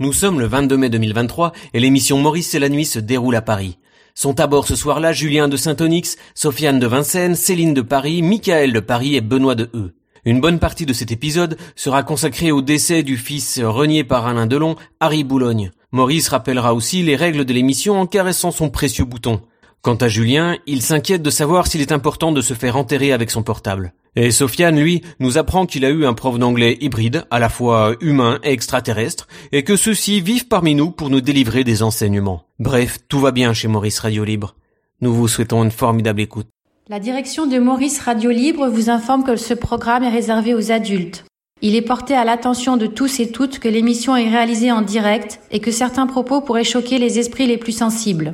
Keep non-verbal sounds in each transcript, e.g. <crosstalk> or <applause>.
Nous sommes le 22 mai 2023 et l'émission Maurice et la nuit se déroule à Paris. Sont à bord ce soir-là Julien de Saint-Onyx, Sofiane de Vincennes, Céline de Paris, Michael de Paris et Benoît de E. Une bonne partie de cet épisode sera consacrée au décès du fils renié par Alain Delon, Harry Boulogne. Maurice rappellera aussi les règles de l'émission en caressant son précieux bouton. Quant à Julien, il s'inquiète de savoir s'il est important de se faire enterrer avec son portable. Et Sofiane, lui, nous apprend qu'il a eu un prof d'anglais hybride, à la fois humain et extraterrestre, et que ceux-ci vivent parmi nous pour nous délivrer des enseignements. Bref, tout va bien chez Maurice Radio Libre. Nous vous souhaitons une formidable écoute. La direction de Maurice Radio Libre vous informe que ce programme est réservé aux adultes. Il est porté à l'attention de tous et toutes que l'émission est réalisée en direct et que certains propos pourraient choquer les esprits les plus sensibles.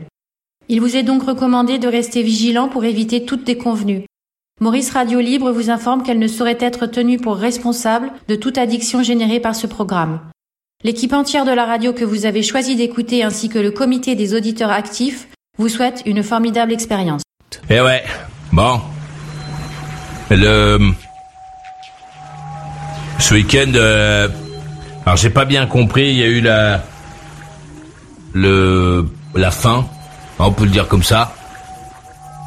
Il vous est donc recommandé de rester vigilant pour éviter toute déconvenue. Maurice Radio Libre vous informe qu'elle ne saurait être tenue pour responsable de toute addiction générée par ce programme. L'équipe entière de la radio que vous avez choisi d'écouter ainsi que le comité des auditeurs actifs vous souhaite une formidable expérience. Eh ouais, bon. Le... Ce week-end, euh, alors j'ai pas bien compris, il y a eu la... Le... La fin on peut le dire comme ça.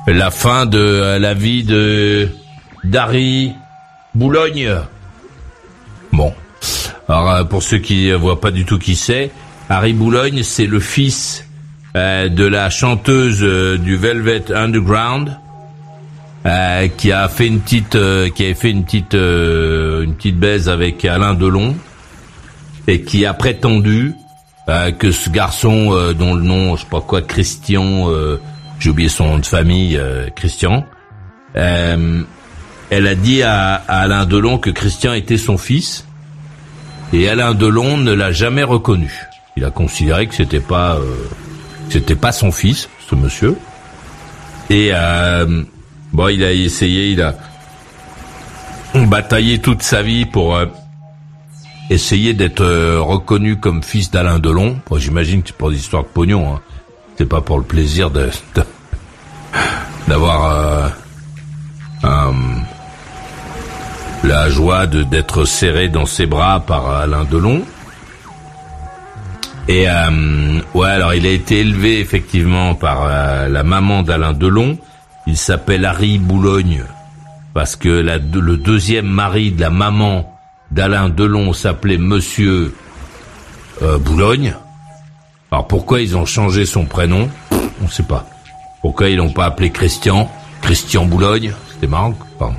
La fin de euh, la vie de Dari Boulogne. Bon. Alors euh, pour ceux qui ne voient pas du tout qui c'est, Harry Boulogne, c'est le fils euh, de la chanteuse du Velvet Underground qui a fait une petite qui avait fait une petite une petite baise avec Alain Delon et qui a prétendu euh, que ce garçon euh, dont le nom, je sais pas quoi, Christian, euh, j'ai oublié son nom de famille, Christian, elle a dit à, Alain Delon que Christian était son fils, et Alain Delon ne l'a jamais reconnu. Il a considéré que c'était pas, c'était pas son fils, ce monsieur. Et bon, il a essayé, il a bataillé toute sa vie pour essayer d'être euh, reconnu comme fils d'Alain Delon. J'imagine que c'est pour l'histoire de pognon. Hein. C'est pas pour le plaisir d'avoir euh, la joie d'être serré dans ses bras par Alain Delon. Et euh, ouais, alors il a été élevé effectivement par la maman d'Alain Delon. Il s'appelle Harry Boulogne parce que le deuxième mari de la maman d'Alain Delon s'appelait Monsieur euh, Boulogne. Alors pourquoi ils ont changé son prénom? On ne sait pas. Pourquoi ils l'ont pas appelé Christian? Christian Boulogne C'était marrant. Pardon.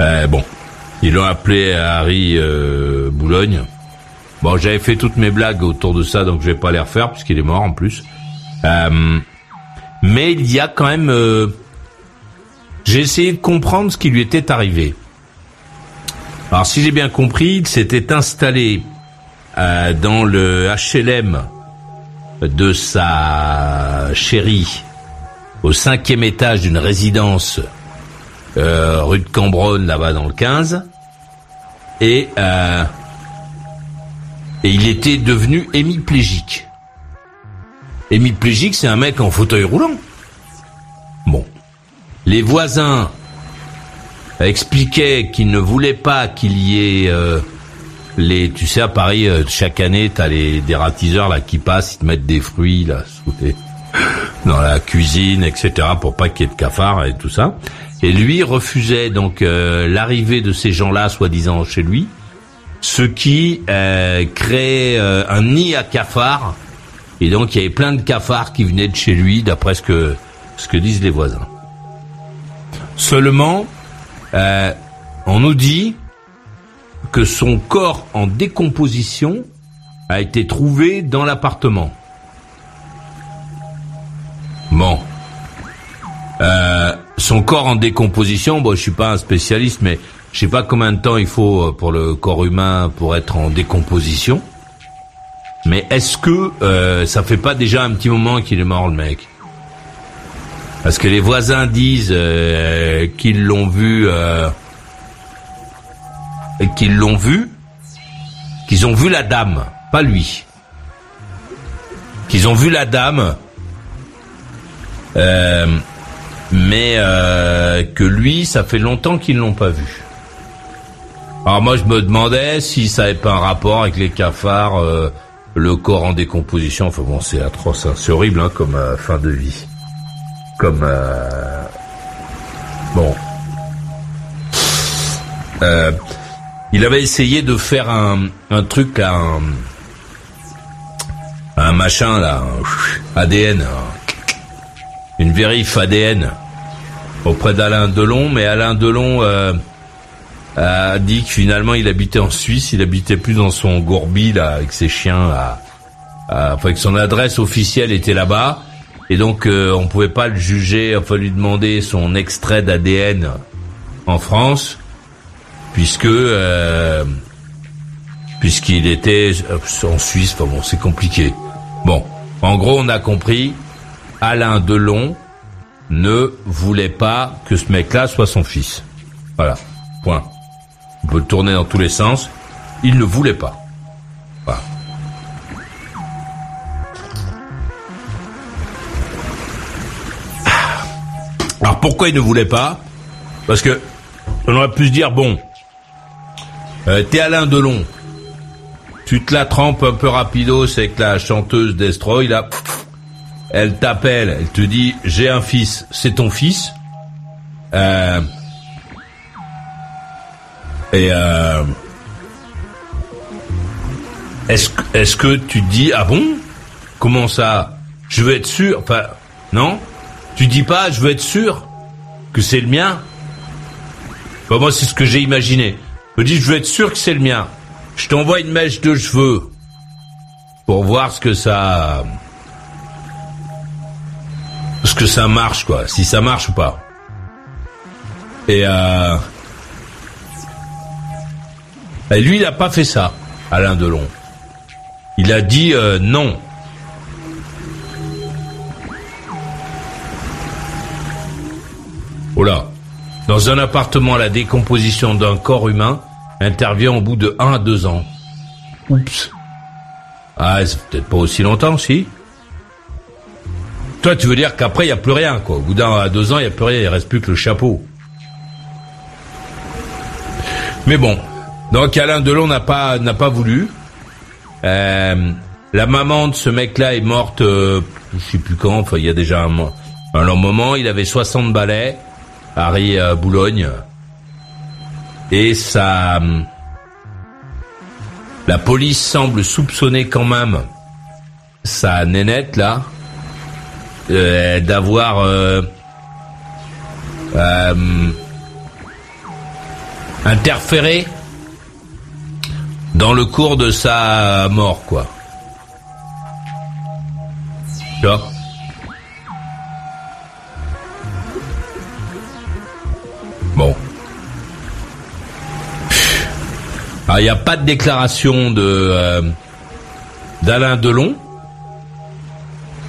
Euh, bon, ils l'ont appelé Harry euh, Boulogne. Bon, j'avais fait toutes mes blagues autour de ça, donc je vais pas les refaire puisqu'il est mort en plus. mais il y a quand même. J'ai essayé de comprendre ce qui lui était arrivé. Alors si j'ai bien compris, il s'était installé euh, dans le HLM de sa chérie au cinquième étage d'une résidence euh, rue de Cambronne, là-bas dans le 15, et, euh, et il était devenu hémiplégique. Hémiplégique, c'est un mec en fauteuil roulant. Bon. Les voisins expliquait qu'il ne voulait pas qu'il y ait euh, les, tu sais à Paris euh, chaque année t'as les des ratiseurs là qui passent, ils te mettent des fruits là sous dans la cuisine, etc. pour pas qu'il y ait de cafards et tout ça. Et lui refusait donc euh, l'arrivée de ces gens-là, soi-disant chez lui, ce qui créait un nid à cafards. Et donc il y avait plein de cafards qui venaient de chez lui, d'après ce que ce que disent les voisins. Seulement, euh, on nous dit que son corps en décomposition a été trouvé dans l'appartement. Bon. Euh, son corps en décomposition, bon, je suis pas un spécialiste, mais je sais pas combien de temps il faut euh, pour le corps humain pour être en décomposition. Mais est-ce que ça fait pas déjà un petit moment qu'il est mort le mec? Parce que les voisins disent euh, qu'ils l'ont vu, euh, qu'ils l'ont vu, qu'ils ont vu la dame, pas lui, qu'ils ont vu la dame, euh, mais que lui, ça fait longtemps qu'ils l'ont pas vu. Alors moi, je me demandais si ça avait pas un rapport avec les cafards le corps en décomposition. Enfin bon, c'est atroce, hein. c'est horrible hein, comme euh, fin de vie. Comme euh, bon, euh, il avait essayé de faire un, un truc un, un machin là, un ADN, une vérif ADN auprès d'Alain Delon, mais Alain Delon euh, a dit que finalement il habitait en Suisse, il habitait plus dans son gourbi là avec ses chiens, à, que son adresse officielle était là-bas, et donc euh, on pouvait pas le juger, enfin lui demander son extrait d'ADN en France, puisque euh, puisqu'il était en Suisse, enfin bon c'est compliqué. Bon, en gros on a compris, Alain Delon ne voulait pas que ce mec-là soit son fils. Voilà, point. On peut le tourner dans tous les sens. Il ne voulait pas. Voilà. Pourquoi il ne voulait pas Parce que on aurait pu se dire bon, euh, t'es Alain Delon, tu te la trempes un peu rapidos avec la chanteuse Destroy là, elle t'appelle, elle te dit j'ai un fils, c'est ton fils. Euh, et euh, est-ce est-ce que tu dis ah bon? Comment ça? Je veux être sûr. Enfin non? Tu dis pas je veux être sûr? Que c'est le mien. moi c'est ce que j'ai imaginé. Je me dis je veux être sûr que c'est le mien. Je t'envoie une mèche de cheveux pour voir ce que ça ce que ça marche quoi, si ça marche ou pas. Et euh, lui, il n'a pas fait ça, Alain Delon. Il a dit euh, non. Oh là. Dans un appartement, la décomposition d'un corps humain intervient au bout de 1 à 2 ans. Oups. Ah, c'est peut-être pas aussi longtemps, si. Toi, tu veux dire qu'après, il n'y a plus rien, quoi. Au bout d'un à deux ans, il n'y a plus rien, il reste plus que le chapeau. Mais bon, donc Alain Delon n'a pas n'a pas voulu. Euh, la maman de ce mec-là est morte, euh, je sais plus quand. Enfin, il y a déjà un, un long moment. Il avait 60 balais, Harry euh, Boulogne, et ça. La police semble soupçonner quand même sa nénette là euh, d'avoir euh, interféré dans le cours de sa mort, quoi. Tu Il n'y a pas de déclaration de euh, d'Alain Delon.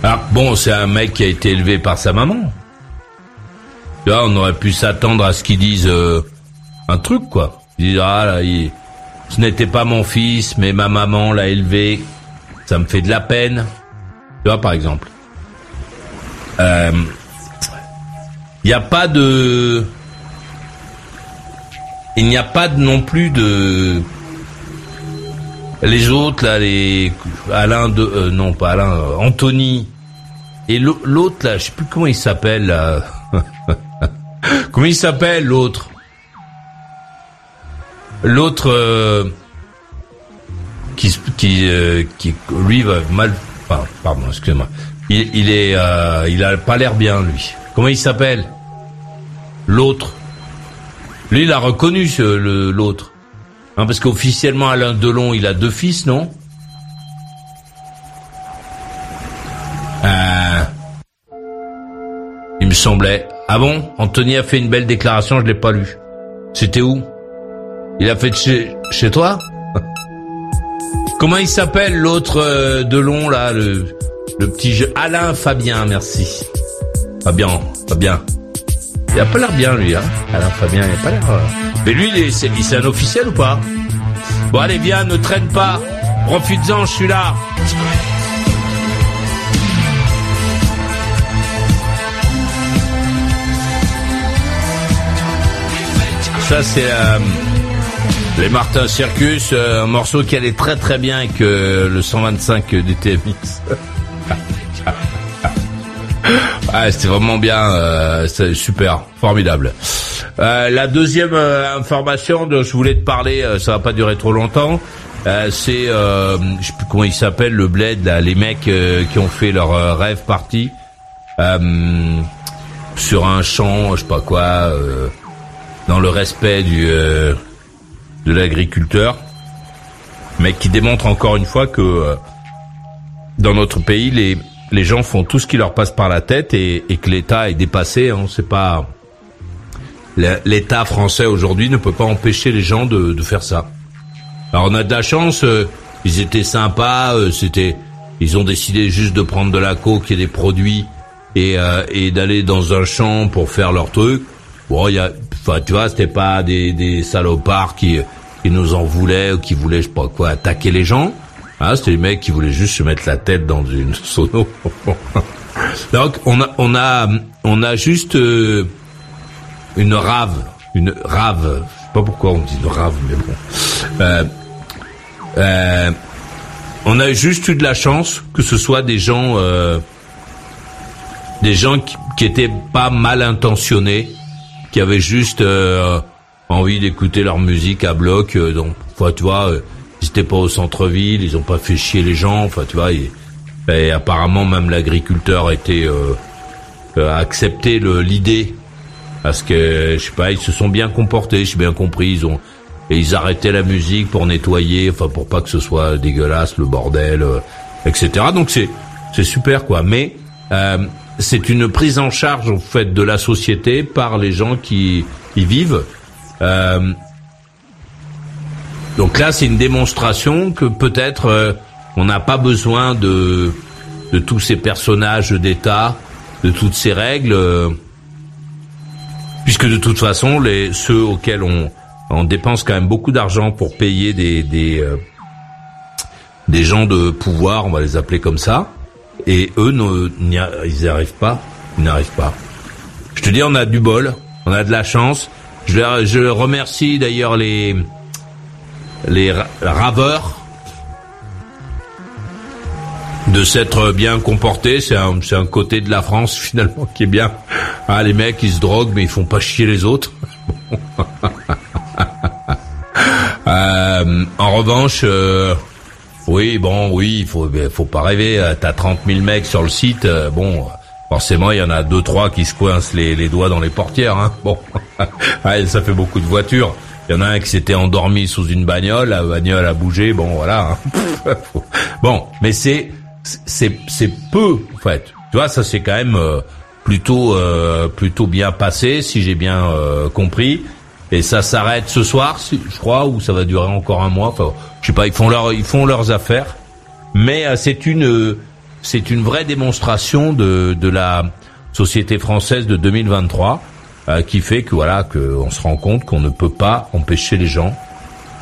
Alors bon, c'est un mec qui a été élevé par sa maman. Tu vois, on aurait pu s'attendre à ce qu'il dise euh, un truc, quoi. Il dit, ah là, ce n'était pas mon fils, mais ma maman l'a élevé. Ça me fait de la peine. Tu vois, par exemple. Il euh, n'y a pas de... Il n'y a pas non plus de... Les autres, là, les... Alain de... Euh, non, pas Alain, euh, Anthony. Et l'autre, là, je sais plus comment il s'appelle, <laughs> comment il s'appelle, l'autre? L'autre euh, qui qui qui lui va mal. pardon, excusez-moi. Il, il est il a pas l'air bien lui. Comment il s'appelle? L'autre. Lui, il a reconnu l'autre. Hein, parce qu'officiellement, Alain Delon, il a deux fils, non Il me semblait. Ah bon Anthony a fait une belle déclaration, je l'ai pas lu. C'était où il a fait chez, chez toi <laughs> Comment il s'appelle l'autre euh, de long là, le, le petit jeu Alain Fabien, merci. Fabien, Fabien. Il a pas l'air bien lui, hein Alain Fabien, il a pas l'air. Euh. Mais lui, il est, c'est, un officiel ou pas? Bon allez, viens, ne traîne pas. Profites-en, je suis là. Ça c'est. Euh, Les Martin Circus, euh, un morceau qui allait très très bien avec le 125 du TMX. Ah, c'était vraiment bien, euh, c'est super, formidable. la deuxième information dont je voulais te parler, ça va pas durer trop longtemps. c'est, sais plus comment il s'appelle, le bled, là, les mecs qui ont fait leur rêve party sur un champ, je sais pas quoi, dans le respect du de l'agriculteur, mais qui démontre encore une fois que euh, dans notre pays, les, les gens font tout ce qui leur passe par la tête et, que l'État est dépassé. Hein, c'est pas l'État français aujourd'hui ne peut pas empêcher les gens de, de, faire ça. Alors on a de la chance, euh, ils étaient sympas, euh, c'était, ils ont décidé juste de prendre de la coke et des produits et, et d'aller dans un champ pour faire leur truc. Bon, y a, tu vois, c'était pas des, des salopards qui qui nous en voulaient ou qui voulaient, je sais pas quoi, attaquer les gens. Ah, c'était les mecs qui voulaient juste se mettre la tête dans une <laughs> sono. Donc on a on a on a juste euh, une rave, une rave. Sais pas pourquoi on dit une rave, mais bon. Euh, euh, on a juste eu de la chance que ce soit des gens euh, des gens qui, qui étaient pas mal intentionnés, qui avaient juste euh, envie d'écouter leur musique à bloc. Euh, donc, tu vois, euh, ils étaient pas au centre-ville, ils ont pas fait chier les gens. Enfin, tu vois, et, apparemment même l'agriculteur été euh, euh accepté l'idée parce que je sais pas, ils se sont bien comportés, j'ai bien compris. Ils ont et ils arrêtaient la musique pour nettoyer, enfin pour pas que ce soit dégueulasse le bordel, etc. Donc c'est c'est super quoi. Mais c'est une prise en charge en fait de la société par les gens qui y vivent euh, donc là, c'est une démonstration que peut-être euh, on n'a pas besoin de de tous ces personnages d'État, de toutes ces règles, euh, puisque de toute façon, les ceux auxquels on on dépense quand même beaucoup d'argent pour payer des des des gens de pouvoir, on va les appeler comme ça, et eux, n'y ils n'y arrivent pas, ils n'arrivent pas. Je te dis, on a du bol, on a de la chance. Je, je remercie d'ailleurs les les raveurs de s'être bien comportés. C'est un, un côté de la France <laughs> finalement qui est bien. Ah, les mecs, ils se droguent, mais ils font pas chier les autres. <laughs> euh, en revanche, euh, oui, bon, oui, il faut, faut pas rêver. T'as 30 000 mecs sur le site. Euh, bon, Forcément, il y en a deux, trois qui se coincent les, les doigts dans les portières. Hein. <laughs> Bon, ça fait beaucoup de voitures. Il y en a un qui s'était endormi sous une bagnole, la bagnole a bougé. Bon, voilà. Hein. <laughs> bon, mais c'est c'est c'est peu en fait. Tu vois, ça c'est quand même euh, plutôt euh, plutôt bien passé, si j'ai bien euh, compris. Et ça s'arrête ce soir, je crois, ou ça va durer encore un mois. Enfin, je sais pas. Ils font leur ils font leurs affaires, mais c'est une c'est une vraie démonstration de, de la société française de 2023 euh, qui fait que voilà qu'on se rend compte qu'on ne peut pas empêcher les gens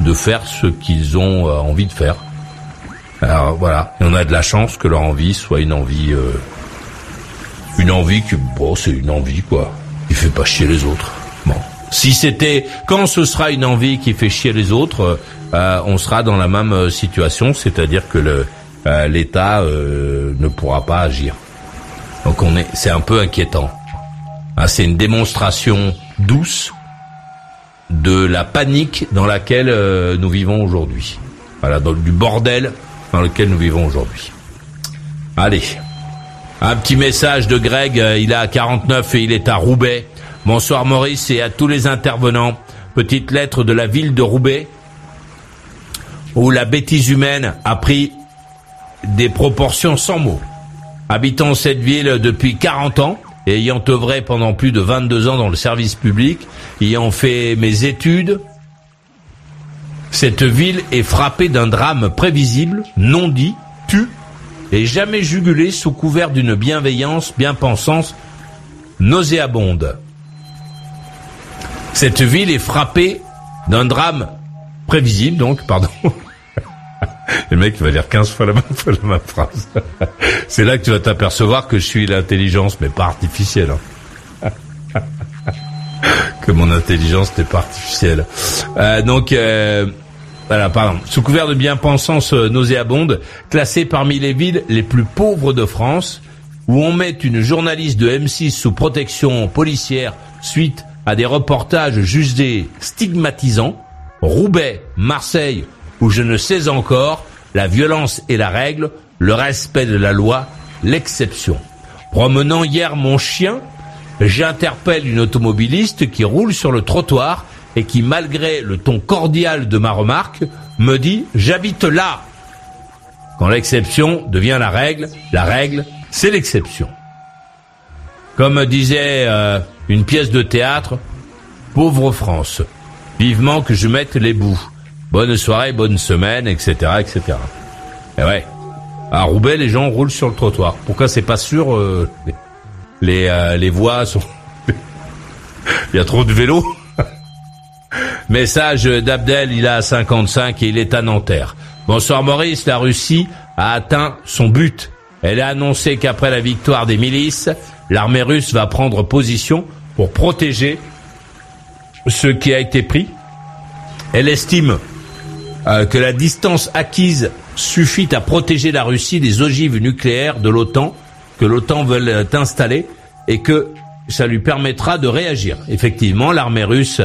de faire ce qu'ils ont euh, envie de faire. Alors voilà, et on a de la chance que leur envie soit une envie, euh, une envie qui, bon, c'est une envie quoi, qui fait pas chier les autres. Bon, si c'était quand ce sera une envie qui fait chier les autres, on sera dans la même situation, c'est-à-dire que le euh, l'État euh, ne pourra pas agir. Donc on est, c'est un peu inquiétant. Ah, c'est une démonstration douce de la panique dans laquelle euh, nous vivons aujourd'hui. Voilà, dans, du bordel dans lequel nous vivons aujourd'hui. Allez, un petit message de Greg, il a 49 et il est à Roubaix. Bonsoir Maurice et à tous les intervenants. Petite lettre de la ville de Roubaix où la bêtise humaine a pris des proportions sans mots. Habitant cette ville depuis 40 ans, ayant œuvré pendant plus de 22 ans dans le service public, ayant fait mes études, cette ville est frappée d'un drame prévisible, non dit, tu, et jamais jugulé sous couvert d'une bienveillance, bien-pensance nauséabonde. Cette ville est frappée d'un drame prévisible, donc, pardon, <laughs> le mec va dire 15 fois la même, <laughs> phrase. <laughs> C'est là que tu vas t'apercevoir que je suis l'intelligence, mais pas artificielle. Hein. que mon intelligence n'est pas artificielle. Euh, donc, euh, voilà, pardon. Sous couvert de bien-pensance euh, nauséabonde, classée parmi les villes les plus pauvres de France, où on met une journaliste de M6 sous protection policière suite à des reportages jugés stigmatisants, Roubaix, Marseille ou je ne sais encore, la violence est la règle, le respect de la loi, l'exception. Promenant hier mon chien, j'interpelle une automobiliste qui roule sur le trottoir et qui, malgré le ton cordial de ma remarque, me dit j'habite là. Quand l'exception devient la règle, la règle, c'est l'exception. Comme disait euh, une pièce de théâtre, pauvre France, vivement que je mette les bouts. Bonne soirée, bonne semaine, etc., etc. Et ouais, à Roubaix, les gens roulent sur le trottoir. Pourquoi c'est pas sûr euh, les, euh, les voies sont... <laughs> Il y a trop de vélos <laughs> Message d'Abdel, il a 55 et il est à Nanterre. Bonsoir Maurice, la Russie a atteint son but. Elle a annoncé qu'après la victoire des milices, l'armée russe va prendre position pour protéger ce qui a été pris. Elle estime euh, que la distance acquise suffit à protéger la Russie des ogives nucléaires de l'OTAN que l'OTAN veut installer et que ça lui permettra de réagir. Effectivement, l'armée russe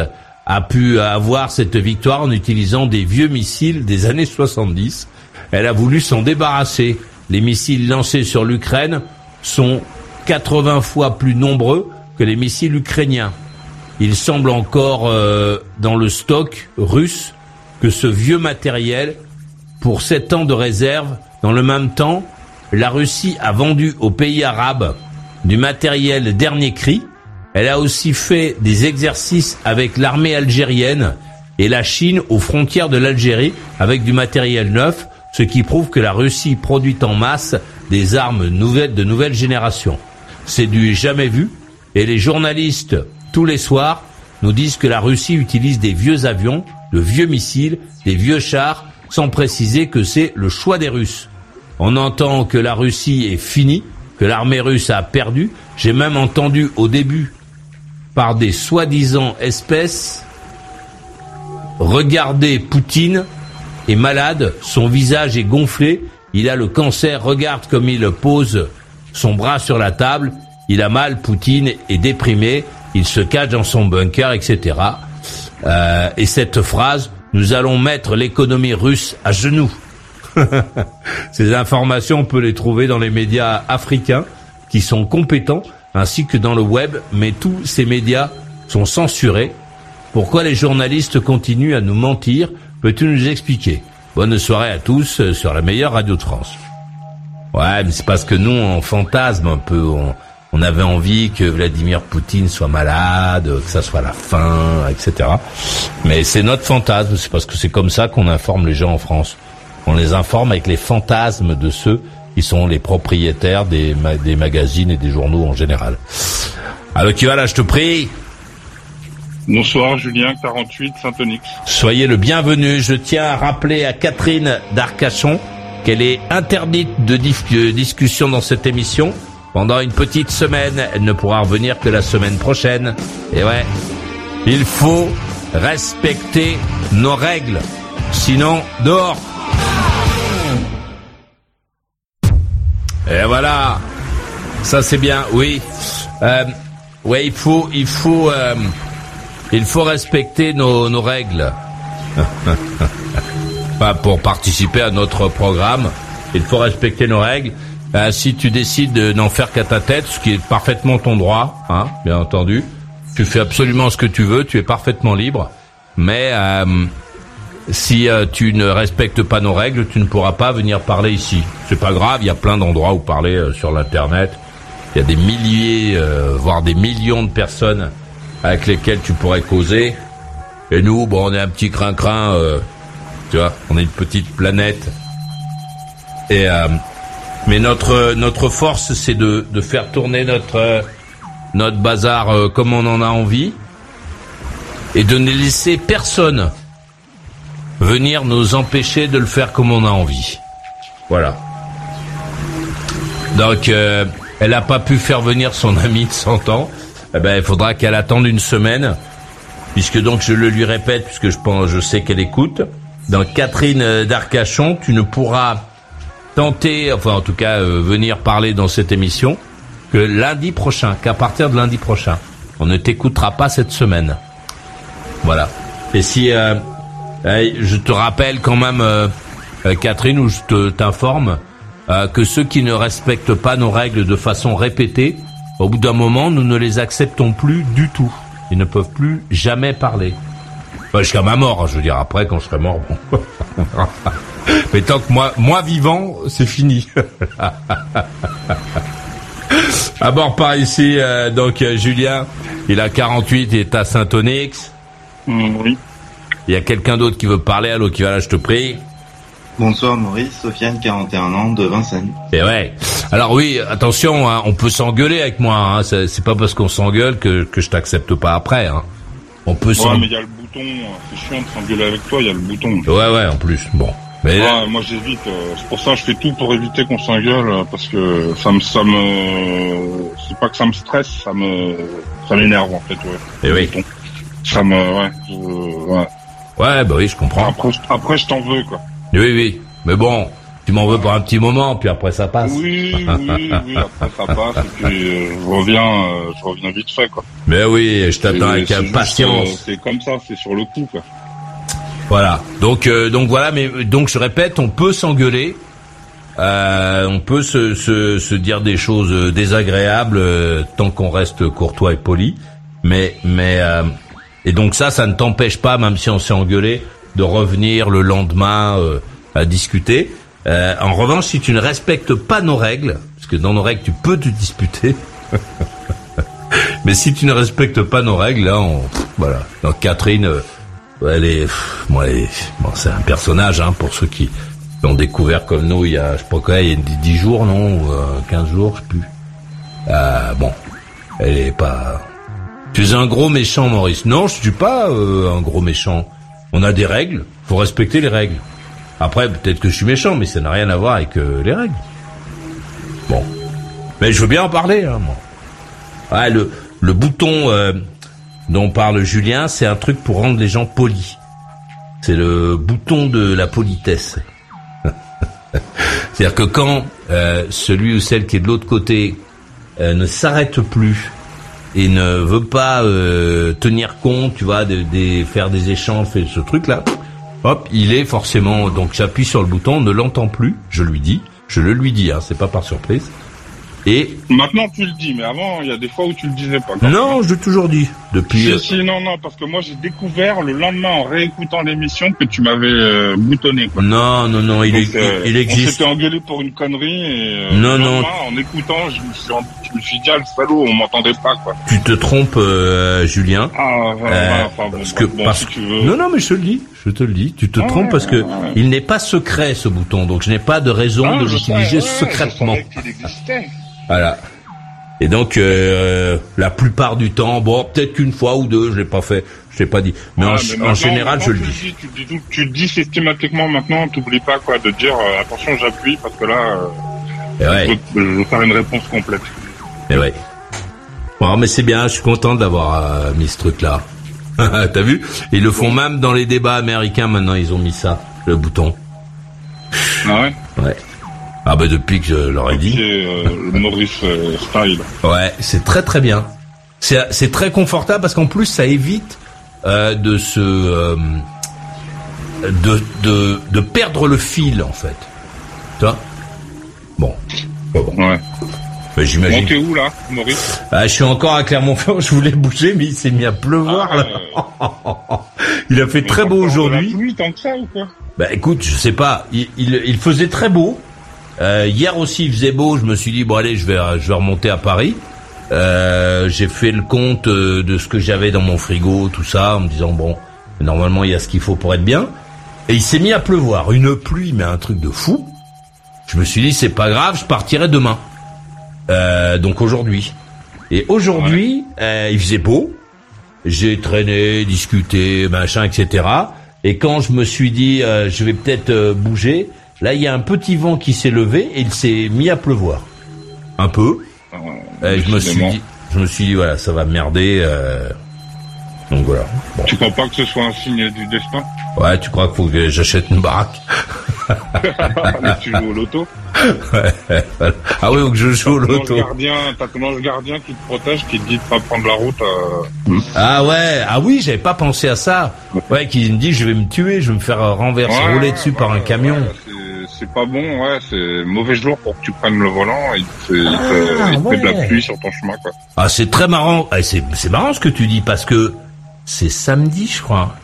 a pu avoir cette victoire en utilisant des vieux missiles des années 70. Elle a voulu s'en débarrasser. Les missiles lancés sur l'Ukraine sont 80 fois plus nombreux que les missiles ukrainiens. Il semble encore euh, dans le stock russe que ce vieux matériel pour 7 ans de réserve. Dans le même temps, la Russie a vendu aux pays arabes du matériel dernier cri. Elle a aussi fait des exercices avec l'armée algérienne et la Chine aux frontières de l'Algérie avec du matériel neuf, ce qui prouve que la Russie produit en masse des armes nouvelles de nouvelle génération. C'est du jamais vu et les journalistes, tous les soirs, nous disent que la Russie utilise des vieux avions, de vieux missiles, des vieux chars, sans préciser que c'est le choix des Russes. On entend que la Russie est finie, que l'armée russe a perdu. J'ai même entendu au début, par des soi-disant espèces, regardez Poutine est malade, son visage est gonflé, il a le cancer, regarde comme il pose son bras sur la table, il a mal, Poutine est déprimé, il se cache dans son bunker, etc. Euh, et cette phrase, nous allons mettre l'économie russe à genoux. <laughs> Ces informations, on peut les trouver dans les médias africains qui sont compétents, ainsi que dans le web, mais tous ces médias sont censurés. Pourquoi les journalistes continuent à nous mentir? Peux-tu nous expliquer? Bonne soirée à tous euh, sur la meilleure radio de France. Ouais, mais c'est parce que nous, on fantasme un peu, on, avait envie que Vladimir Poutine soit malade, que ça soit la fin, etc. Mais c'est notre fantasme, c'est parce que c'est comme ça qu'on informe les gens en France on les informe avec les fantasmes de ceux qui sont les propriétaires des, des magazines et des journaux en général. Alors qui va là, je te prie? Bonsoir Julien, 48, Saint-Onyx. Soyez le bienvenu. Je tiens à rappeler à Catherine d'Arcachon qu'elle est interdite de discussion dans cette émission. Pendant une petite semaine, elle ne pourra revenir que la semaine prochaine. Et ouais, il faut respecter nos règles. Sinon, dehors Et voilà. Ça c'est bien, oui. Euh, ouais, il faut, il faut, euh, il faut respecter nos, nos règles. <laughs> Pas pour participer à notre programme, il faut respecter nos règles. Euh, si tu décides de n'en faire qu'à ta tête, ce qui est parfaitement ton droit, hein, bien entendu, tu fais absolument ce que tu veux, tu es parfaitement libre. Mais euh, si euh, tu ne respectes pas nos règles, tu ne pourras pas venir parler ici. C'est pas grave, il y a plein d'endroits où parler euh, sur l'internet. Il y a des milliers, euh, voire des millions de personnes avec lesquelles tu pourrais causer. Et nous, bon, on est un petit crin-crin, tu vois, on est une petite planète. Et mais notre notre force, c'est de, de faire tourner notre notre bazar comme on en a envie et de ne laisser personne venir nous empêcher de le faire comme on a envie. Voilà. Donc, euh, elle n'a pas pu faire venir son <laughs> ami de 100 ans, eh ben, il faudra qu'elle attende une semaine, puisque donc je le lui répète, puisque je pense, je sais qu'elle écoute. Donc Catherine euh, d'Arcachon, tu ne pourras tenter, enfin en tout cas euh, venir parler dans cette émission que lundi prochain, qu'à partir de lundi prochain. On ne t'écoutera pas cette semaine. Voilà. Et si euh, je te rappelle quand même, euh, Catherine, ou je t'informe que ceux qui ne respectent pas nos règles de façon répétée, au bout d'un moment, nous ne les acceptons plus du tout. Ils ne peuvent plus jamais parler. Jusqu'à ma mort, hein, je veux dire. Après, quand je serai mort, bon. <laughs> <laughs> Mais tant que moi, moi vivant, c'est fini. <laughs> à bord par ici, euh, donc euh, Julien, il a 48, il est à Saint-Onyx. Mm, oui. Il y a quelqu'un d'autre qui veut parler, allô, qui va là, je te prie. Bonsoir Maurice, Sofiane, 41 ans, de Vincennes. Et ouais. Alors oui, attention, hein, on peut s'engueuler avec moi. Hein, c'est pas parce qu'on s'engueule que, que je t'accepte pas après. Hein. On peut Ouais, mais il y a le bouton, euh, c'est chiant de s'engueuler avec toi, il y a le bouton. Ouais, ouais, en plus. Bon. Mais Ouais, moi j'évite, euh, c'est pour ça que je fais tout pour éviter qu'on s'engueule, euh, parce que ça me, ça me, c'est pas que ça me stresse, ça me, ça m'énerve en fait, ouais. Eh Le oui. Ça me, ouais, je- ouais. ouais, bah oui, je comprends. Après, je- après je t'en veux, quoi. Oui, oui. Mais bon, tu m'en veux pour un petit moment, puis après ça passe. Oui, oui, oui, après ça passe, et puis euh, je reviens, euh, je reviens vite fait, quoi. Mais oui, je t'attends avec impatience. euh, C'est comme ça, c'est sur le coup, quoi. Voilà. Donc euh, donc voilà, mais donc je répète, on peut s'engueuler, euh, on peut se, se se dire des choses euh, désagréables euh, tant qu'on reste courtois et poli. Mais mais euh, et donc ça, ça ne t'empêche pas, même si on s'est engueulé, de revenir le lendemain euh, à discuter. Euh, en revanche, si tu ne respectes pas nos règles, parce que dans nos règles tu peux te disputer. <laughs> Mais si tu ne respectes pas nos règles, là, on, voilà. Donc Catherine, euh, elle est, bon, c'est un personnage, hein, pour ceux qui l'ont découvert comme nous il y a, je sais pas quoi, il y a 10 jours, non, ou euh, 15 jours, je sais plus. Euh, bon, elle est pas. Tu es un gros méchant, Maurice. Non, je suis pas euh, un gros méchant. On a des règles, faut respecter les règles. Après, peut-être que je suis méchant, mais ça n'a rien à voir avec euh, les règles. Bon, mais je veux bien en parler, hein, moi. Ouais, le, le bouton euh, dont parle Julien, c'est un truc pour rendre les gens polis. C'est le bouton de la politesse. <laughs> C'est-à-dire que quand euh, celui ou celle qui est de l'autre côté euh, ne s'arrête plus et ne veut pas euh, tenir compte, tu vois, de, faire des échanges, faire ce truc-là, hop, il est forcément. Donc j'appuie sur le bouton, on ne l'entend plus. Je lui dis, je le lui dis, hein, c'est pas par surprise. Et Maintenant tu le dis, mais avant, il y a des fois où tu le disais pas. non, je l'ai toujours dit depuis. Si, euh, si, non, non, parce que moi j'ai découvert le lendemain en réécoutant l'émission que tu m'avais euh, boutonné. Quoi. Non, non, non, il, Donc, est- euh, il On existe. s'était engueulé pour une connerie et euh, Non, le non. en écoutant, je me suis, je me suis dit ah le salaud, on m'entendait pas quoi. Tu te trompes, euh, Julien. Ah, Euh, enfin, bon, parce que bon, parce si que tu veux. non, non, mais je te le dis, je te le dis. Tu te Ah, trompes parce que ouais, ouais. il n'est pas secret ce bouton, donc je n'ai pas de raison Ah, de l'utiliser ouais, secrètement. Voilà. Et donc euh, la plupart du temps, bon, peut-être qu'une fois ou deux, je l'ai pas fait, je l'ai pas dit, mais en, maintenant- général, je le dis. Tu, le dis, tu, le dis- tu le dis systématiquement maintenant, t'oublies pas quoi de dire euh, attention j'appuie parce que là euh, je, veux, faire une réponse complète. et ouais. Bon, mais c'est bien, je suis content d'avoir mis ce truc-là. <laughs> T'as vu Ils le font même dans les débats américains maintenant, ils ont mis ça, le bouton. Ah ouais. Ouais. Ah bah depuis que je leur ai dit. C'est euh, le Maurice euh, style. Ouais, c'est très très bien. C'est très confortable parce qu'en plus ça évite euh, de se euh, de, de de perdre le fil en fait. Tu vois? Bon. Bon, bon. Ouais. J'imagine. Bon, t'es où là, Maurice? Ah, je suis encore à Clermont-Ferrand. <laughs> Je voulais bouger, mais il s'est mis à pleuvoir Ah, là. <laughs> il a fait très beau aujourd'hui. pluie tant que ça ou quoi? Bah écoute, je sais pas. Il, il, il faisait très beau. Euh, hier aussi, il faisait beau. Je me suis dit bon allez, je vais je vais remonter à Paris. Euh, j'ai fait le compte euh, de ce que j'avais dans mon frigo, tout ça, en me disant bon, normalement il y a ce qu'il faut pour être bien. Et il s'est mis à pleuvoir, une pluie, mais un truc de fou. Je me suis dit c'est pas grave, je partirai demain. Euh, donc aujourd'hui. Et aujourd'hui, euh, il faisait beau. J'ai traîné, discuté, machin, etc. Et quand je me suis dit, euh, je vais peut-être bouger, là, il y a un petit vent qui s'est levé et il s'est mis à pleuvoir. Un peu. Et je me suis dit, je me suis dit voilà, ça va merder. donc voilà. Bon. Tu crois pas que ce soit un signe du destin? Ouais, tu crois qu'il faut que j'achète une baraque? <laughs> Mais tu joues au loto. <laughs> Ah oui, ou que je joue loto. gardien, t'as ton ange gardien qui te protège, qui te dit de pas prendre la route. euh, Ah ouais, ah oui, j'avais pas pensé à ça. Ouais, qui me dit je vais me tuer, je vais me faire renverser, ouais, rouler dessus par un camion. ouais, c'est- pas bon, ouais, c'est mauvais jour pour que tu prennes le volant et il te, il te- Ah, il te met de la pluie sur ton chemin, quoi. Ah, c'est très marrant. Ah, c'est c'est marrant ce que tu dis parce que c'est samedi, je crois.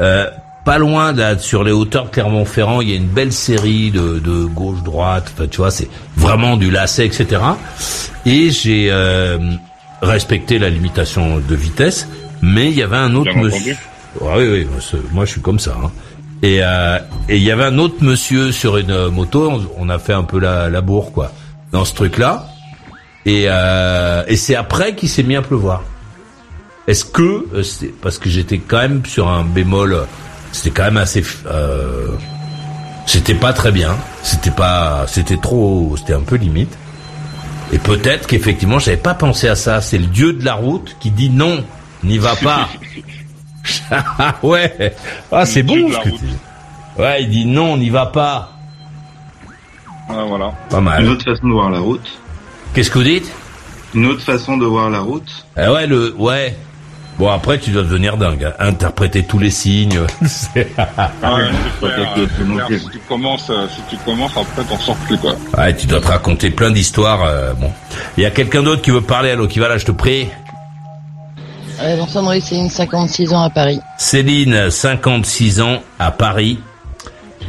Euh, pas loin là, sur les hauteurs de Clermont-Ferrand, il y a une belle série de, de gauche-droite. Enfin, tu vois, c'est vraiment du lacet, etc. Et j'ai euh, respecté la limitation de vitesse, mais il y avait un autre Bien monsieur. Ah oui, oui, moi, je suis comme ça. hein. Et euh, et il y avait un autre monsieur sur une euh, moto. On, on a fait un peu la, la bourre, quoi, dans ce truc-là. Et, euh, et c'est après qu'il s'est mis à pleuvoir. Est-ce que euh, parce que j'étais quand même sur un bémol, euh, c'était quand même assez, euh, c'était pas très bien, c'était pas, c'était trop, c'était un peu limite. Et peut-être qu'effectivement j'avais pas pensé à ça. C'est le dieu de la route qui dit non, n'y va pas. ah <laughs> <laughs> ouais, ah c'est bon ce que tu. Ouais, il dit non, n'y va pas. Ouais, voilà. Pas Une mal. autre façon de voir la route. Qu'est-ce que vous dites? Une autre façon de voir la route. Ah ouais, le, ouais. Bon, après, tu dois devenir dingue. hein. Interpréter tous les signes. <laughs> <laughs> Ah, ouais, clair, clair. Si tu commences, euh, si tu commences, après t'en sors plus, quoi. ouais, tu dois te raconter plein d'histoires. euh, bon. Il y a quelqu'un d'autre qui veut parler. Allô, qui va là, je te prie? Euh, bonsoir Maurice, Céline, 56 ans à Paris. Céline, 56 ans, à Paris.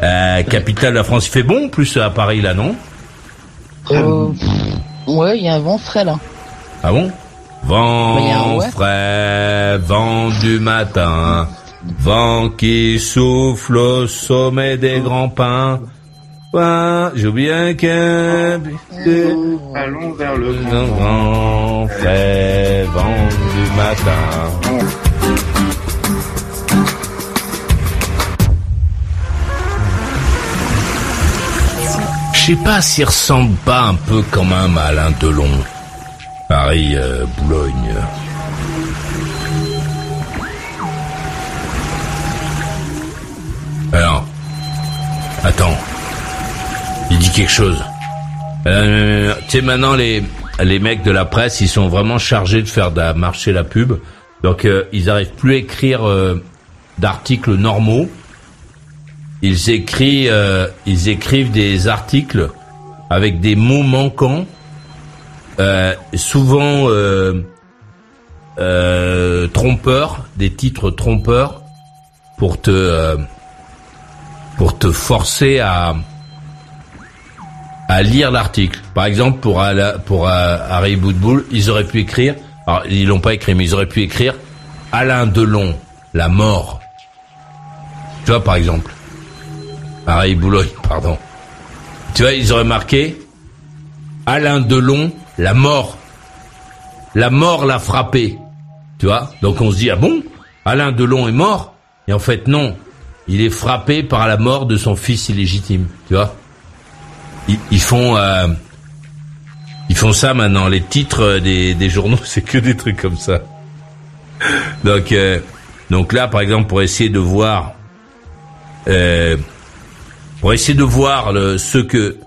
Euh, capitale de la France. Il fait bon, en plus, à Paris, là, non? Euh, pff, ouais, il y a un vent frais là. Ah bon? Vent un ouais. frais, vent du matin, vent qui souffle au sommet des grands pins. Pins, j'ai oublié que... Allons vers le Vent frais, vent du matin. Je sais pas s'il ressemble pas un peu quand même à Alain Delon. Paris, euh, Boulogne. Alors, attends. Il dit quelque chose. Euh, tu sais, maintenant, les, les mecs de la presse, ils sont vraiment chargés de faire de la- marcher la pub. Donc, euh, ils arrivent plus à écrire euh, d'articles normaux. Ils euh, ils écrivent des articles avec des mots manquants, euh, souvent euh, euh, trompeurs, des titres trompeurs, pour te pour te forcer à à lire l'article. Par exemple, pour pour Harry Boudboul, ils auraient pu écrire, alors ils l'ont pas écrit, mais ils auraient pu écrire Alain Delon, la mort. Tu vois, par exemple. Harry Boulogne, <laughs> pardon. Tu vois, ils auraient marqué Alain Delon, la mort. La mort l'a frappé. Tu vois? Donc on se dit, ah bon? Alain Delon est mort? Et en fait, non. Il est frappé par la mort de son fils illégitime. Tu vois? Ils, font... euh, ils font ça maintenant. Les titres des, des journaux, <laughs> c'est que des trucs comme ça. Donc, euh, donc là, par exemple, pour essayer de voir... euh, pour essayer de voir ce que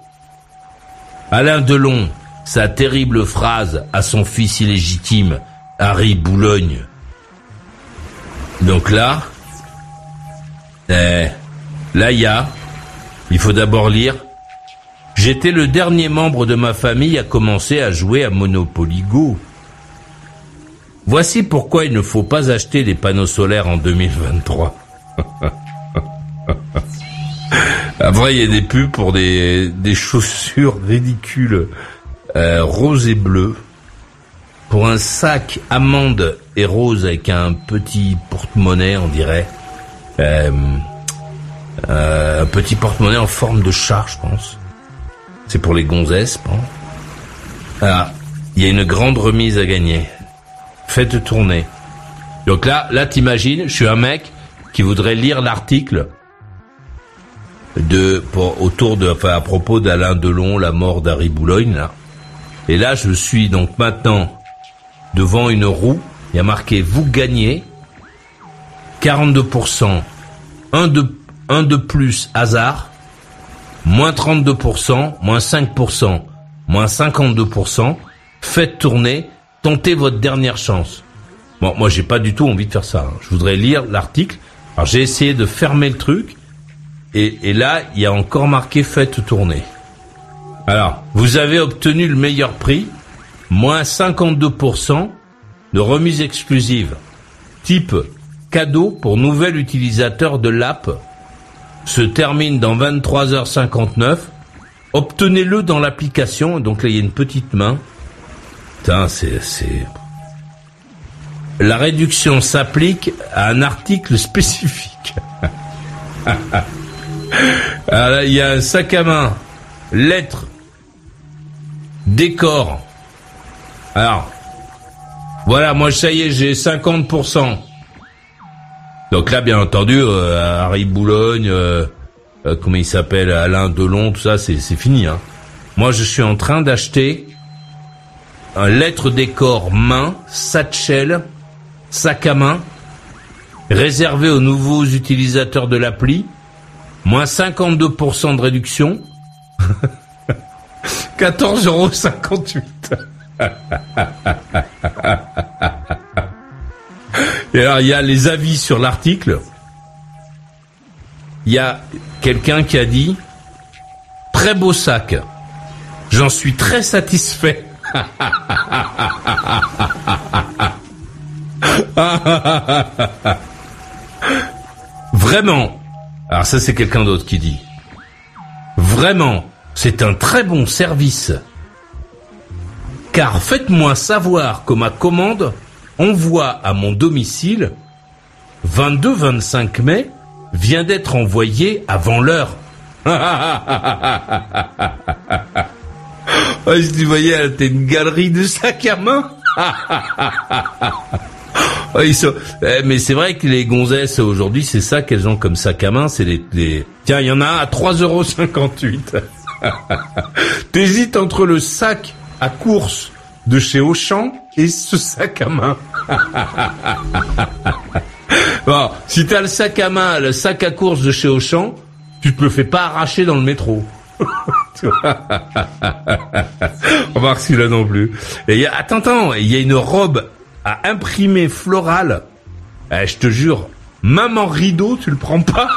Alain Delon, sa terrible phrase à son fils illégitime, Harry Boulogne. Donc là, euh, là il y a, il faut d'abord lire. J'étais le dernier membre de ma famille à commencer à jouer à Monopoly Go. Voici pourquoi il ne faut pas acheter des panneaux solaires en 2023. <laughs> Après, il y a des pubs pour des, des chaussures ridicules, euh, roses et bleues, pour un sac amande et rose avec un petit porte-monnaie, on dirait. Euh, euh, un petit porte-monnaie en forme de chat, je pense. C'est pour les gonzesses, je pense. Ah, il y a une grande remise à gagner. Faites tourner. Donc là, là, t'imagines, je suis un mec qui voudrait lire l'article de pour, autour de enfin à propos d'Alain Delon, la mort d'Harry Boulogne là. Et là, je suis donc maintenant devant une roue, il y a marqué vous gagnez 42%, 1 de, 1 de plus hasard, moins 32%, moins 5%, moins 52%, faites tourner, tentez votre dernière chance. Bon, moi j'ai pas du tout envie de faire ça. hein. Je voudrais lire l'article. Alors j'ai essayé de fermer le truc, et là il y a encore marqué faites tourner. Alors, vous avez obtenu le meilleur prix, moins 52% de remise exclusive, type cadeau pour nouvel utilisateur de l'app, se termine dans 23h59. Obtenez-le dans l'application. Donc là, il y a une petite main. Putain, c'est. La réduction s'applique à un article <laughs> spécifique. Alors là, il y a un sac à main, lettres, décor. Alors, voilà, moi ça y est, j'ai 50%. Donc là, bien entendu, euh, Harry Boulogne, euh, euh, comment il s'appelle, Alain Delon, tout ça, c'est fini. Hein. Moi, je suis en train d'acheter un lettre décor main, satchel, sac à main, réservé aux nouveaux utilisateurs de l'appli, moins 52% de réduction, <laughs> 14,58 euros. Et alors, il y a les avis sur l'article. Il y a quelqu'un qui a dit très beau sac. J'en suis très satisfait. <laughs> Vraiment. Alors ça c'est quelqu'un d'autre qui dit. Vraiment, c'est un très bon service. Car faites-moi savoir que ma commande envoie à mon domicile 22-25 mai vient d'être envoyée avant l'heure. <laughs> Tu voyais, elle était une galerie de sacs à main. <laughs> Ils sont- eh, mais c'est vrai que les gonzesses aujourd'hui, c'est ça qu'elles ont comme sac à main, c'est les, les- Tiens, il y en a un à 3,58 <laughs> T'hésites entre le sac à course de chez Auchan et ce sac à main. <laughs> bon, si t'as le sac à main, le sac à course de chez Auchan, tu te le fais pas arracher dans le métro. <laughs> Tu vois Remarque celui-là non plus. Et attends, attends, il y a une robe à imprimer florale. Eh, je te jure, même en rideau, tu le prends pas.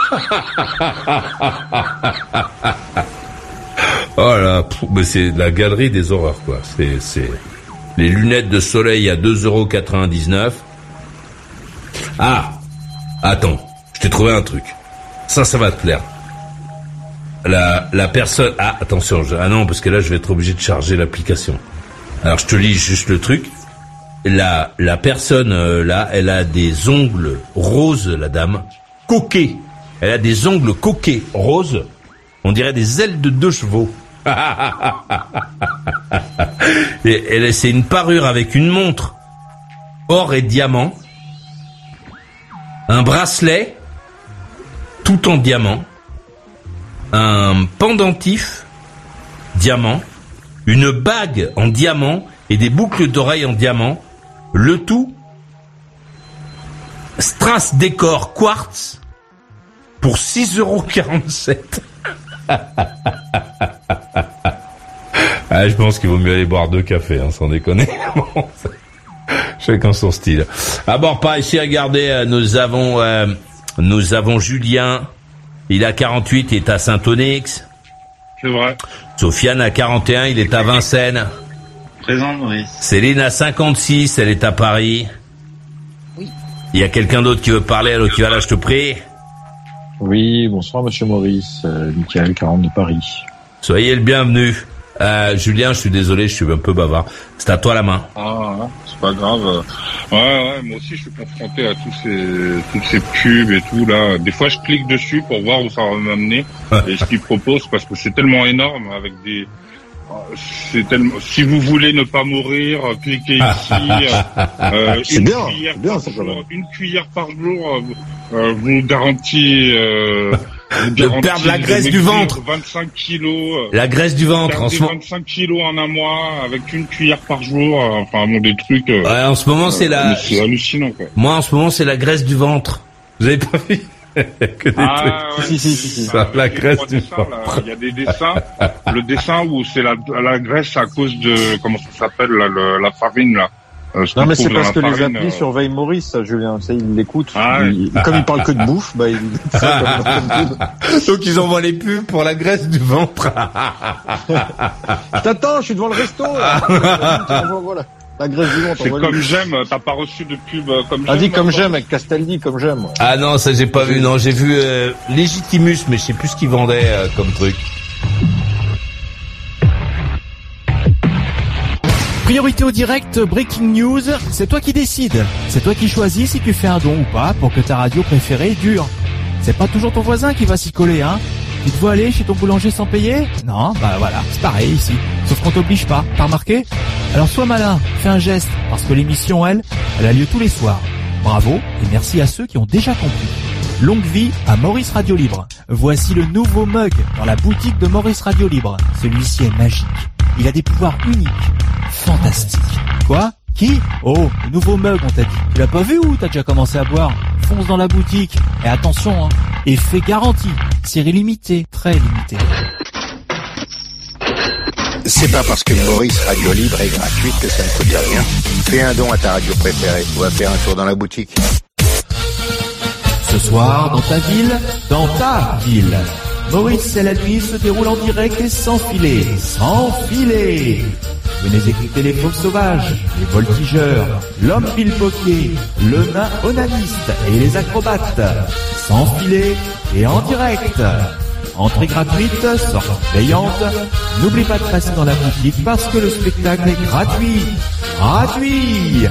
Oh là, c'est la galerie des horreurs, quoi. C'est, les lunettes de soleil à 2,99€. Ah, attends, je t'ai trouvé un truc. Ça, ça va te plaire. La, la personne... Ah, attention, ah non, parce que là, je vais être obligé de charger l'application. Alors, je te lis juste le truc. La, la personne, euh, là, elle a des ongles roses, la dame, coquets. Elle a des ongles coquets roses. On dirait des ailes de deux chevaux. C'est une parure avec une montre. Or et diamant, un bracelet. Tout en diamant, un pendentif. Diamant, une bague en diamant et des boucles d'oreilles en diamant, le tout. Strass décor quartz. Pour 6,47 euros. Ah, je pense qu'il vaut mieux aller boire deux cafés, hein, sans déconner. <laughs> Chacun son style. À bord par ici, regardez, euh, nous avons, euh, nous avons Julien. Il a 48, il est à Saint-Onyx. C'est vrai. Sofiane a 41, il est à Vincennes. Présent, Maurice. Céline a 56, elle est à Paris. Oui. Il y a quelqu'un d'autre qui veut parler, alors qui va là, je te prie. Oui, bonsoir Monsieur Maurice, euh, Michael 40 de Paris. Soyez le bienvenu. Euh, Julien, je suis désolé, je suis un peu bavard. C'est à toi la main. Ah, ouais, c'est pas grave. Ouais, ouais, moi aussi, je suis confronté à tous ces, toutes ces pubs et tout, là. Des fois, je clique dessus pour voir où ça va m'amener <laughs> et ce qu'ils proposent parce que c'est tellement énorme avec des, c'est tellement, si vous voulez ne pas mourir, cliquez ici. <laughs> euh, C'est une bien, cuillère bien, ça, jour. Une cuillère par jour euh, vous garantit euh, de perdre la graisse du ventre. 25 kilos. La graisse du ventre en ce moment. 25 kilos en un mois avec une cuillère par jour. Enfin bon, des trucs. Ouais, en ce moment c'est la. C'est hallucinant quoi. Moi en ce moment c'est la graisse du ventre. Vous avez pas vu? <laughs> Que des ah, trucs. si, si, si, si. Ça, la graisse du ventre. Il y a des dessins. le dessin où c'est la, la graisse à cause de comment ça s'appelle la, la farine là. Euh, non mais c'est parce que les applis euh... surveillent Maurice, Julien. Ça, il l'écoute. Ah, Comme il parle que de <laughs> bouffe, bah il. <laughs> Donc ils envoient les pubs pour la graisse du ventre. je t'attends, je suis devant le resto. <laughs> voilà. La graisse du ventre. C'est comme j'aime. T'as pas reçu de pub euh, comme j'aime. dit comme j'aime avec Castaldi, comme j'aime. Ah non, ça j'ai pas vu. Non, j'ai vu euh, Legitimus, mais je sais plus ce qu'il vendait euh, comme truc. Priorité au direct, breaking news, c'est toi qui décides. C'est toi qui choisis si tu fais un don ou pas pour que ta radio préférée dure. C'est pas toujours ton voisin qui va s'y coller, hein. Tu te vois aller chez ton boulanger sans payer? Non, bah voilà, c'est pareil ici. Sauf qu'on t'oblige pas, t'as remarqué? Alors sois malin, fais un geste, parce que l'émission, elle, elle a lieu tous les soirs. Bravo, et merci à ceux qui ont déjà compris. Longue vie à Maurice Radio Libre. Voici le nouveau mug dans la boutique de Maurice Radio Libre. Celui-ci est magique. Il a des pouvoirs uniques fantastique. Quoi? Qui? Oh, le nouveau mug, on t'a dit. Tu l'as pas vu ou t'as déjà commencé à boire? Fonce dans la boutique. Et attention, hein, effet garanti. Série limitée, très limitée. C'est pas parce que Maurice Radio Libre est gratuite que ça ne coûte rien. Fais un don à ta radio préférée ou va faire un tour dans la boutique. Ce soir, dans ta ville, dans ta ville. Maurice et la nuit se déroule en direct et sans filet. Sans filet Venez écouter les fauves sauvages, les voltigeurs, l'homme pilepoquet, le nain onaniste et les acrobates. Sans filet et en direct. Entrée gratuite, sortie payante. N'oublie pas de passer dans la boutique parce que le spectacle est gratuit. Gratuit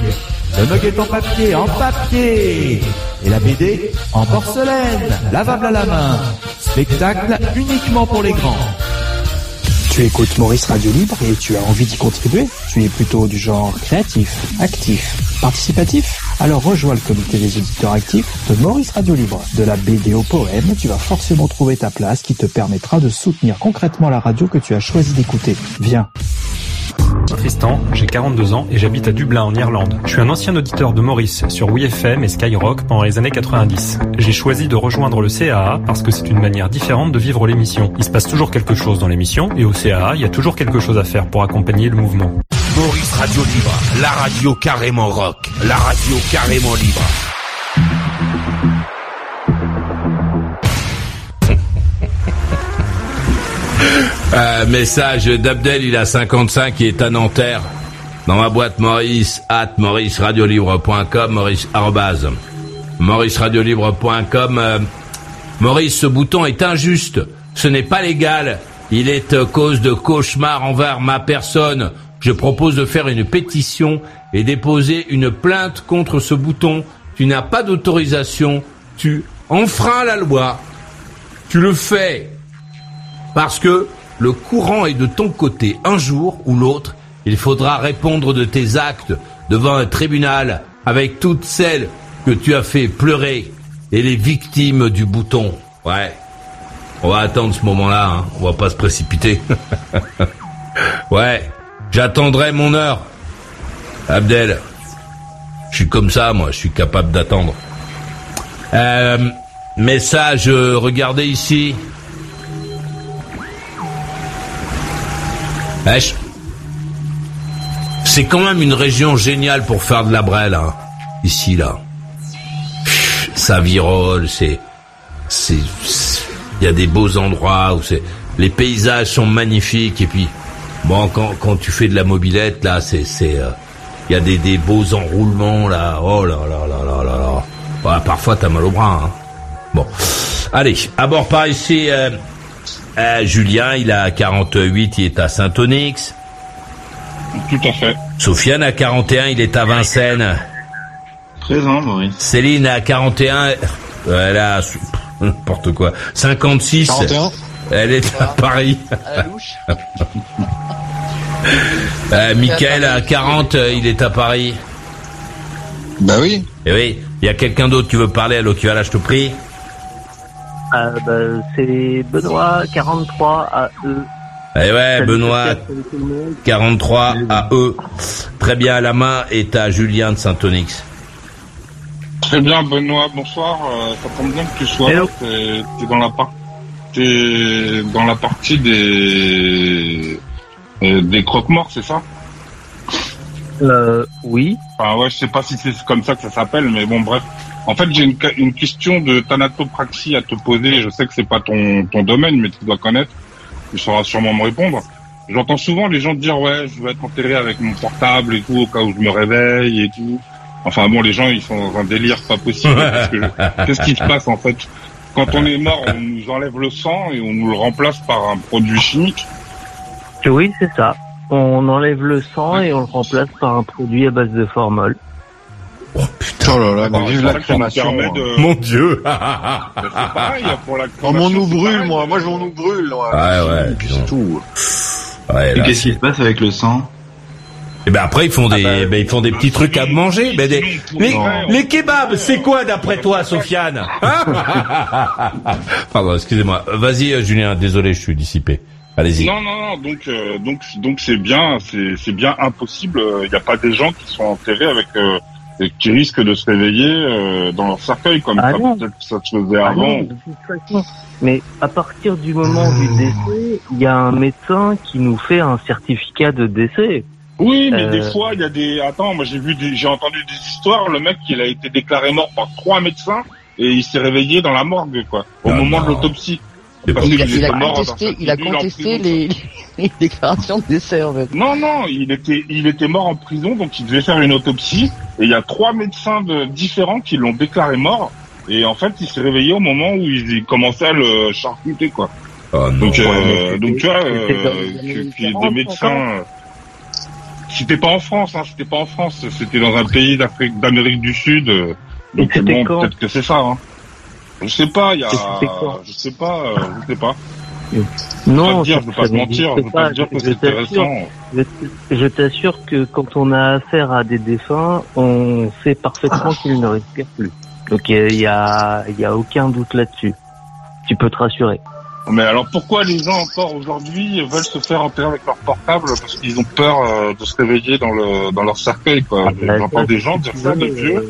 Le mug est en papier, en papier Et la BD en porcelaine, lavable à la main. Spectacle uniquement pour les grands. Tu écoutes Maurice Radio Libre et tu as envie d'y contribuer? Tu es plutôt du genre créatif, actif, participatif? Alors rejoins le comité des auditeurs actifs de Maurice Radio Libre. De la BD au poème, tu vas forcément trouver ta place qui te permettra de soutenir concrètement la radio que tu as choisi d'écouter. Viens Tristan, j'ai 42 ans et j'habite à Dublin en Irlande. Je suis un ancien auditeur de Maurice sur WeFM et Skyrock pendant les années 90. J'ai choisi de rejoindre le CAA parce que c'est une manière différente de vivre l'émission. Il se passe toujours quelque chose dans l'émission et au CAA, il y a toujours quelque chose à faire pour accompagner le mouvement. Maurice Radio Libre, la radio carrément rock, la radio carrément libre. <laughs> Euh, message d'Abdel, il a 55, il est à Nanterre. Dans ma boîte Maurice, at mauriceradiolibre.com, maurice, arrobase, mauriceradiolibre.com. Euh, Maurice, ce bouton est injuste. Ce n'est pas légal. Il est cause de cauchemar envers ma personne. Je propose de faire une pétition et déposer une plainte contre ce bouton. Tu n'as pas d'autorisation. Tu enfreins la loi. Tu le fais parce que le courant est de ton côté. Un jour ou l'autre, il faudra répondre de tes actes devant un tribunal avec toutes celles que tu as fait pleurer et les victimes du bouton. Ouais. On va attendre ce moment-là, hein. On va pas se précipiter. <laughs> ouais. J'attendrai mon heure. Abdel. Je suis comme ça, moi. Je suis capable d'attendre. Euh, message, euh, regardez ici. C'est quand même une région géniale pour faire de la brêle, hein. Ici, là. Ça virole, c'est, c'est, il y a des beaux endroits où c'est, les paysages sont magnifiques et puis, bon, quand, quand tu fais de la mobilette, là, c'est, c'est, euh, il y a des, des beaux enroulements, là. Oh là là là là là là. Bah, parfois, t'as mal au bras, hein. Bon. Allez, à bord par ici, euh, euh, Julien, il a 48, il est à Saint-Onyx. Tout à fait. Sofiane a 41, il est à Vincennes. Présent, Maurice. Céline a 41, elle a n'importe quoi. 56. 41. Elle est à Paris. <laughs> euh, Michael a 40, il est à Paris. Bah oui. Eh oui, il y a quelqu'un d'autre qui veut parler, alors qui va là, je te prie. Bah, c'est Benoît 43 à E. Eh ouais, Benoît 43 à E. Très bien, la main est à Julien de Saint-Onyx. Très bien, Benoît, bonsoir. Euh, ça tombe bien que tu sois là. T'es dans la partie, dans la partie des euh, des croque-morts, c'est ça? Euh, Oui. Enfin ouais, je sais pas si c'est comme ça que ça s'appelle, mais bon, bref. En fait, j'ai une, une, question de thanatopraxie à te poser. Je sais que c'est pas ton, ton domaine, mais tu dois connaître. Tu sauras sûrement me répondre. J'entends souvent les gens dire ouais, je veux être enterré avec mon portable et tout au cas où je me réveille et tout. Enfin bon, les gens ils sont dans un délire pas possible. <laughs> Qu'est-ce qui se passe en fait? Quand on est mort, on nous enlève le sang et on nous le remplace par un produit chimique. Oui, c'est ça. On enlève le sang et on le remplace par un produit à base de formol. Oh putain, oh là là, mais vive la crémation. De... Mon dieu C'est pareil, pour la oh, on nous brûle, moi. Moi, je on nous brûle. Ouais, ouais, ouais c'est tout. Ouais, et qu'est-ce qui se passe avec le sang? Et eh ben après ils font des, ah bah, ben, ils font des petits trucs à manger. Ben des, les, les kebabs, c'est quoi d'après toi, Sofiane <laughs> hein <laughs> Pardon, excusez-moi. Vas-y, euh, Julien. Désolé, je suis dissipé. Allez-y. Non, non, non. Donc, euh, donc, donc, c'est bien, c'est, c'est bien impossible. Il n'y a pas des gens qui sont enterrés avec euh, qui risquent de se réveiller euh, dans leur cercueil comme ah ça, peut-être que ça se faisait ah avant. Mais à partir du moment du décès, il y a un médecin qui nous fait un certificat de décès. Oui, mais des fois, il y a des. Attends, moi j'ai vu, des... j'ai entendu des histoires. Le mec, il a été déclaré mort par trois médecins et il s'est réveillé dans la morgue, quoi, au moment de l'autopsie. Il, a, contesté, il a contesté les, <laughs> les, déclarations de décès en fait. Non, non, il était, il était mort en prison, donc il devait faire une autopsie. Et il y a trois médecins de, différents qui l'ont déclaré mort. Et en fait, il s'est réveillé au moment où il commençait à le charcuter, quoi. Oh, donc, euh, donc tu vois, euh, des médecins. C'était pas en France, hein, c'était pas en France, c'était dans un pays d'Afrique, d'Amérique du Sud. Euh, donc bon, peut-être que c'est ça. Hein. Je sais pas, il y a, je sais pas, euh, je sais pas. Non, je, ne veux pas te mentir, je veux pas te dire que c'est intéressant. Je t'assure que quand on a affaire à des défunts, on sait parfaitement qu'ils ne respirent plus. Donc il y a, il y a aucun doute là-dessus. Tu peux te rassurer. Mais alors pourquoi les gens encore aujourd'hui veulent se faire enterrer avec leur portable parce qu'ils ont peur euh, de se réveiller dans le dans leur cercueil quoi. Ah, J'entends des gens dire ça de vieux.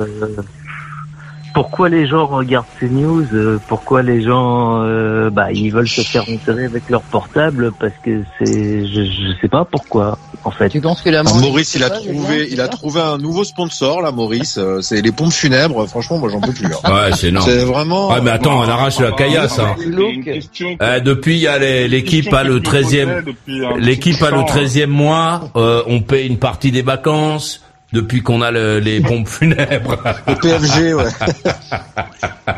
Pourquoi les gens regardent ces news euh, Pourquoi les gens, euh, bah, ils veulent se faire enterrer avec leur portable Parce que c'est, je, je sais pas pourquoi. En fait. Tu penses que la ah, Maurice, il a trouvé, il a trouvé un nouveau sponsor, là, Maurice. Euh, c'est les pompes funèbres. Franchement, moi, j'en peux plus. Hein. Ouais, c'est énorme. C'est vraiment. Ouais, mais attends, on arrache la caillasse. Hein. Euh, depuis, il y a l'équipe a le 13e, l'équipe a le 13e mois. Euh, on paye une partie des vacances depuis qu'on a le, les pompes <laughs> funèbres. Le PFG, ouais. <laughs>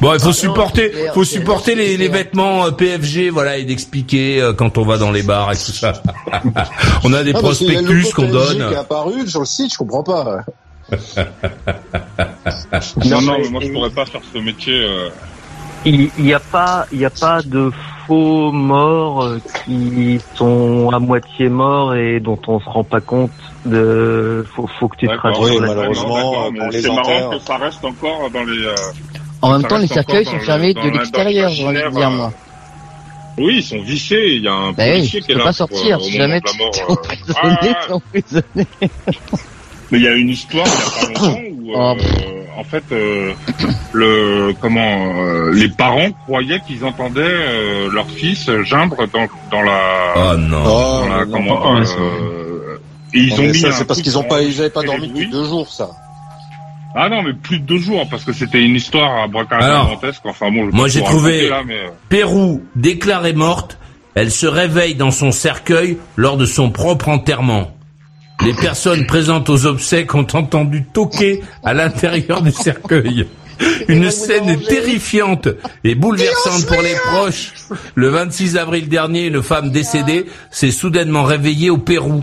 Bon, il faut supporter, faut supporter les, les vêtements euh, PFG, voilà, et d'expliquer euh, quand on va dans les bars et tout ça. <laughs> on a des ah, prospectus qu'on donne. Qui est apparu sur le site, je comprends pas. non, non, mais moi je pourrais pas faire ce métier. Euh. Il n'y a pas, il y a pas de faux morts qui sont à moitié morts et dont on se rend pas compte de faut, faut que tu te rassures. malheureusement, c'est marrant que ça reste encore dans les. Euh, en même temps, les cercueils sont fermés de l'extérieur, je envie dire moi. Oui, ils sont vissés. Il y a un bah policier oui, qui est là. pas sortir. Si jamais tu es emprisonné, ah, emprisonné. <laughs> Mais il y a une histoire il y a pas longtemps où, oh. euh, en fait, euh, le comment euh, les parents croyaient qu'ils entendaient euh, leur fils geindre dans, dans la. Oh non. Dans la, oh, comment, non, et ils ont mis ça, c'est parce qu'ils ont pas, ils avaient pas dormi depuis deux jours, ça. Ah non, mais plus de deux jours, parce que c'était une histoire à bracardantesque. Enfin bon, moi j'ai trouvé là, mais... Euh. Pérou déclarée morte. Elle se réveille dans son cercueil lors de son propre enterrement. Les personnes présentes aux obsèques ont entendu toquer à l'intérieur du cercueil. <laughs> Une scène terrifiante et bouleversante pour les proches. Le 26 avril dernier, une femme décédée s'est soudainement réveillée au Pérou.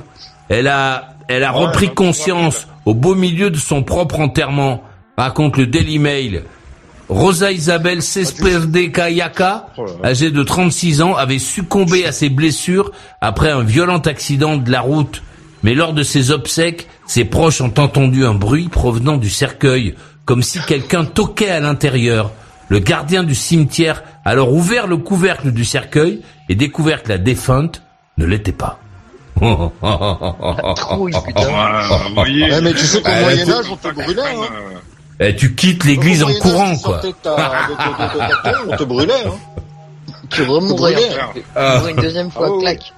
Elle a, elle a repris conscience au beau milieu de son propre enterrement, raconte le Daily Mail. Rosa Isabelle Cesperde Kayaka, âgée de 36 ans, avait succombé à ses blessures après un violent accident de la route. Mais lors de ses obsèques, ses proches ont entendu un bruit provenant du cercueil, comme si quelqu'un toquait à l'intérieur. Le gardien du cimetière a alors ouvert le couvercle du cercueil et découvert que la défunte ne l'était pas. Trop, putain. Ouais, mais tu sais qu'au Moyen-Âge, on te brûlait, hein. Tu quittes l'église en courant, quoi. ta- de- de- de- on te brûlait, hein. Tu. Ah. Pour une deuxième fois, Ah.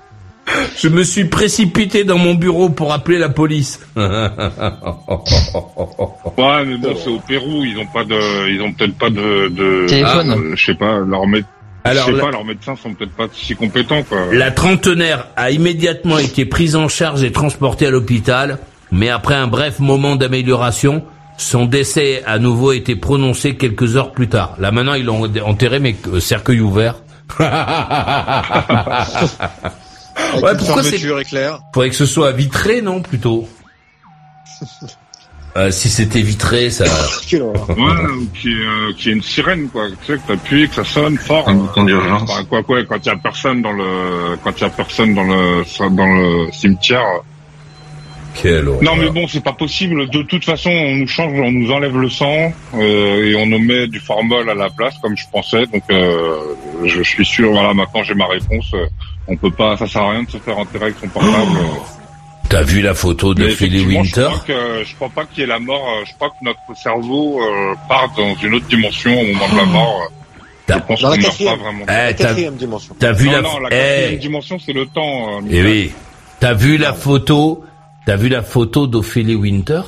Je me suis précipité dans mon bureau pour appeler la police. <laughs> Ouais, mais bon, c'est au Pérou, ils ont pas de, ils ont peut-être pas de, de, Téléphone. euh, je sais pas, médecins, Alors, je sais la- pas, leurs médecins sont peut-être pas si compétents, quoi. La trentenaire a immédiatement été prise en charge et transportée à l'hôpital, mais après un bref moment d'amélioration, son décès a nouveau été prononcé quelques heures plus tard. Là maintenant, ils l'ont enterré, mais euh, cercueil ouvert. <laughs> Ouais, pourquoi c'est-. Faudrait que ce soit vitré, non, plutôt? <laughs> Euh, Si c'était vitré, ça... <laughs> Ouais, ou qui est, euh, qui est une sirène, quoi. Tu sais, que t'appuies, que ça sonne fort. Un bouton d'urgence. Enfin, quoi, quoi, quand il y a personne dans le, quand il y a personne dans le, dans le cimetière. Quelle horreur. Non, mais bon, c'est pas possible. De toute façon, on nous change, on nous enlève le sang euh, et on nous met du formol à la place, comme je pensais. Donc, euh, je suis sûr. Voilà, maintenant j'ai ma réponse. Euh, On peut pas, ça sert à rien de se faire enterrer avec son portable. T'as vu la photo de Philly Winter Je crois que je crois pas qu'il y ait la mort. euh, Je crois que notre cerveau euh, part dans une autre dimension au moment de la mort. euh. T'as- Dans la quatrième. Eh, quatrième dimension. t'as vu non, la... non, la Eh, quatrième dimension, c'est le temps. euh, Eh oui. T'as vu la photo T'as vu la photo d'Ophélie Winter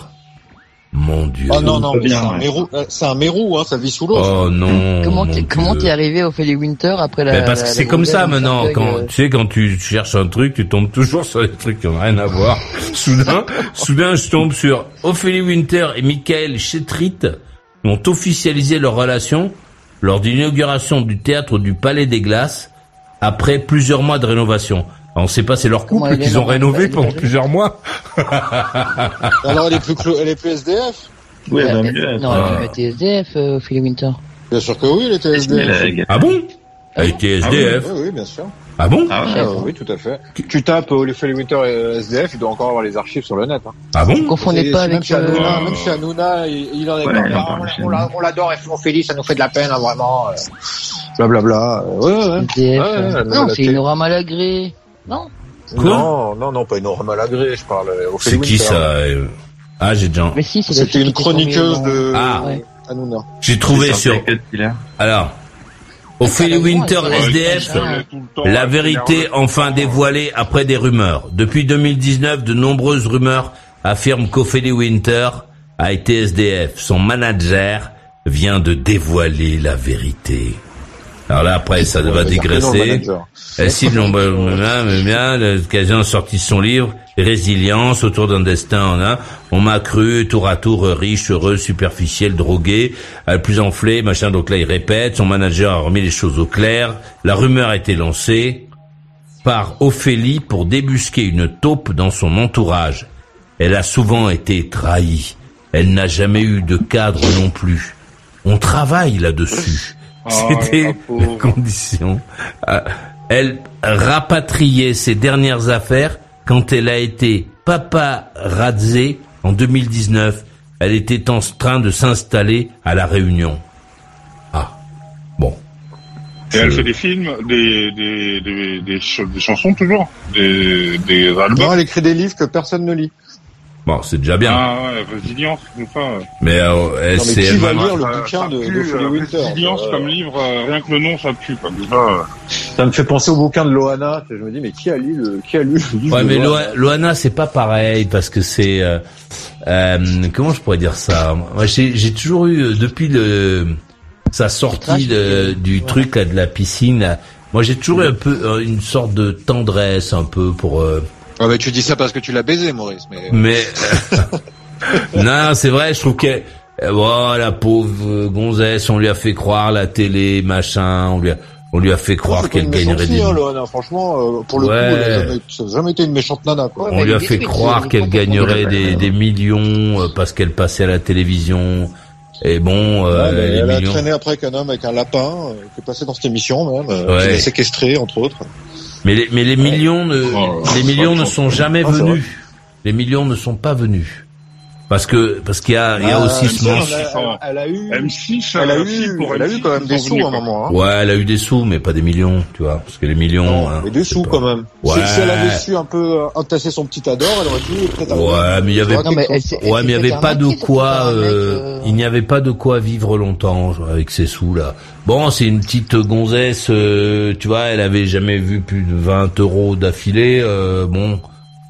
Mon Dieu. Ah non, non, Pas mais bien, c'est un ouais. mérou, euh, c'est un mérou, hein, ça vit sous l'eau. Oh non. Comment t'es, comment t'es arrivé au Félix Winter après la. Ben, parce que la- c'est la comme ça maintenant. Quand euh, tu sais, quand tu cherches un truc, tu tombes toujours sur des trucs qui n'ont rien à voir. <laughs> soudain, soudain, je tombe sur Ophélie Winter et Michael Chetrit ont officialisé leur relation lors d'une inauguration du théâtre du Palais des Glaces après plusieurs mois de rénovation. Alors, on sait pas, c'est leur couple elle qu'ils ont rénové elle pendant pas- plusieurs mois. <laughs> Alors elle est plus, clo- elle est plus SDF Oui, euh, bah, euh, mieux. non, Ah. elle était SDF, euh, Ophélie Winter. Bien sûr que oui, elle était SDF. Ah bon? Elle était SDF. Oui, oui, bien sûr. Ah bon? Ah ouais. Ah, oui, tout à fait. Tu, tu tapes euh, les Feli Winter et SDF, il doit encore avoir les archives sur le net. Hein. Ah bon? Confondez Et pas même avec. chez Hanouna, euh, même chez Hanouna, il, il en est Ouais, chez On, l'a- on l'adore, et Ophélie, ça nous fait de la peine, hein, vraiment. euh, Blablabla. Euh, Ouais, ouais. SDF. Ouais, euh, ouais, non, c'est télé- Nora Malagré. Non Quoi Non, non, non, pas une Aurore Malagré, je parle. euh, C'est qui ça euh Ah, j'ai déjà. Mais si, C'était une chroniqueuse de Ah. Ouais. J'ai trouvé sur. Alors, Ophélie Winter SDF. La vérité enfin dévoilée après des rumeurs. Depuis 2019, de nombreuses rumeurs affirment qu'Ophélie Winter a été SDF. Son manager vient de dévoiler la vérité. Alors là, après, ça va dégraisser. mais bien, l'occasion a sorti son livre, Résilience, autour d'un destin en un. On m'a cru, tour à tour, riche, heureux, superficiel, drogué, euh, plus enflé, machin, donc là il répète, son manager a remis les choses au clair, la rumeur a été lancée par Ophélie pour débusquer une taupe dans son entourage. Elle a souvent été trahie. Elle n'a jamais eu de cadre non plus. On travaille là-dessus. Ah, C'était la condition. Euh, elle rapatriait ses dernières affaires quand elle a été paparazée en 2019. Elle était en train de s'installer à la Réunion. Ah, bon. Et elle fait des films, des, des, des, des, ch- des chansons toujours, des, des Non, albums. elle écrit des livres que personne ne lit. Bon, c'est déjà bien. Ah ouais, résilience. Mais euh, Non, mais qui va lire le bouquin de, pue, de euh, Winter Résilience Euh, comme livre, euh, rien que le nom, ça pue. Comme ça. Ça me fait penser au bouquin de Loana. Je me dis, mais qui a lu le, qui a lu le livre Ouais, de mais Loana Loa- Loana, c'est pas pareil parce que c'est euh, euh, comment je pourrais dire ça? Moi, j'ai toujours eu depuis le sa sortie de, du truc là, de la piscine. là, moi, j'ai toujours eu un peu une sorte de tendresse un peu pour. Euh, Ah bah, tu dis ça parce que tu l'as baisé, Maurice. Mais mais <laughs> non, c'est vrai. Je trouve que euh, oh, la pauvre euh, gonzesse, on lui a fait croire la télé, machin. On lui a on lui a fait croire qu'elle gagnerait des. hein, Loana. Franchement, euh, pour le Ouais. coup, elle a jamais, ça n'a jamais été une méchante nana, quoi. On lui a fait croire qu'elle gagnerait des, des millions euh, parce qu'elle passait à la télévision. Et bon, euh, Ouais, elle a traîné après avec un homme avec un lapin euh, qui est passé dans cette émission même, euh, Ouais. qui l'a séquestré entre autres. Mais les, mais les millions ne, Oh, les millions ne sont jamais Ah, venus. Les millions ne sont pas venus. Parce que parce qu'il y a, il y a Ah, aussi ce M6, mensonge. elle a- Elle a eu, M6, elle a eu, pour elle a M6, eu quand même des sous à un moment. Hein. Ouais, elle a eu des sous, mais pas des millions, tu vois. Parce que les millions. hein, Mais des sous pas- quand même. Ouais. Si, si elle avait su un peu euh, entasser son petit ador, elle aurait pu peut-être. Ouais, mais il y avait, Non, mais elle s'est- elle ouais, mais il y avait pas de quoi, euh, euh, il n'y avait pas de quoi vivre longtemps avec ces sous là. Bon, c'est une petite gonzesse, euh, tu vois, elle avait jamais vu plus de 20 euros d'affilée. euh, bon,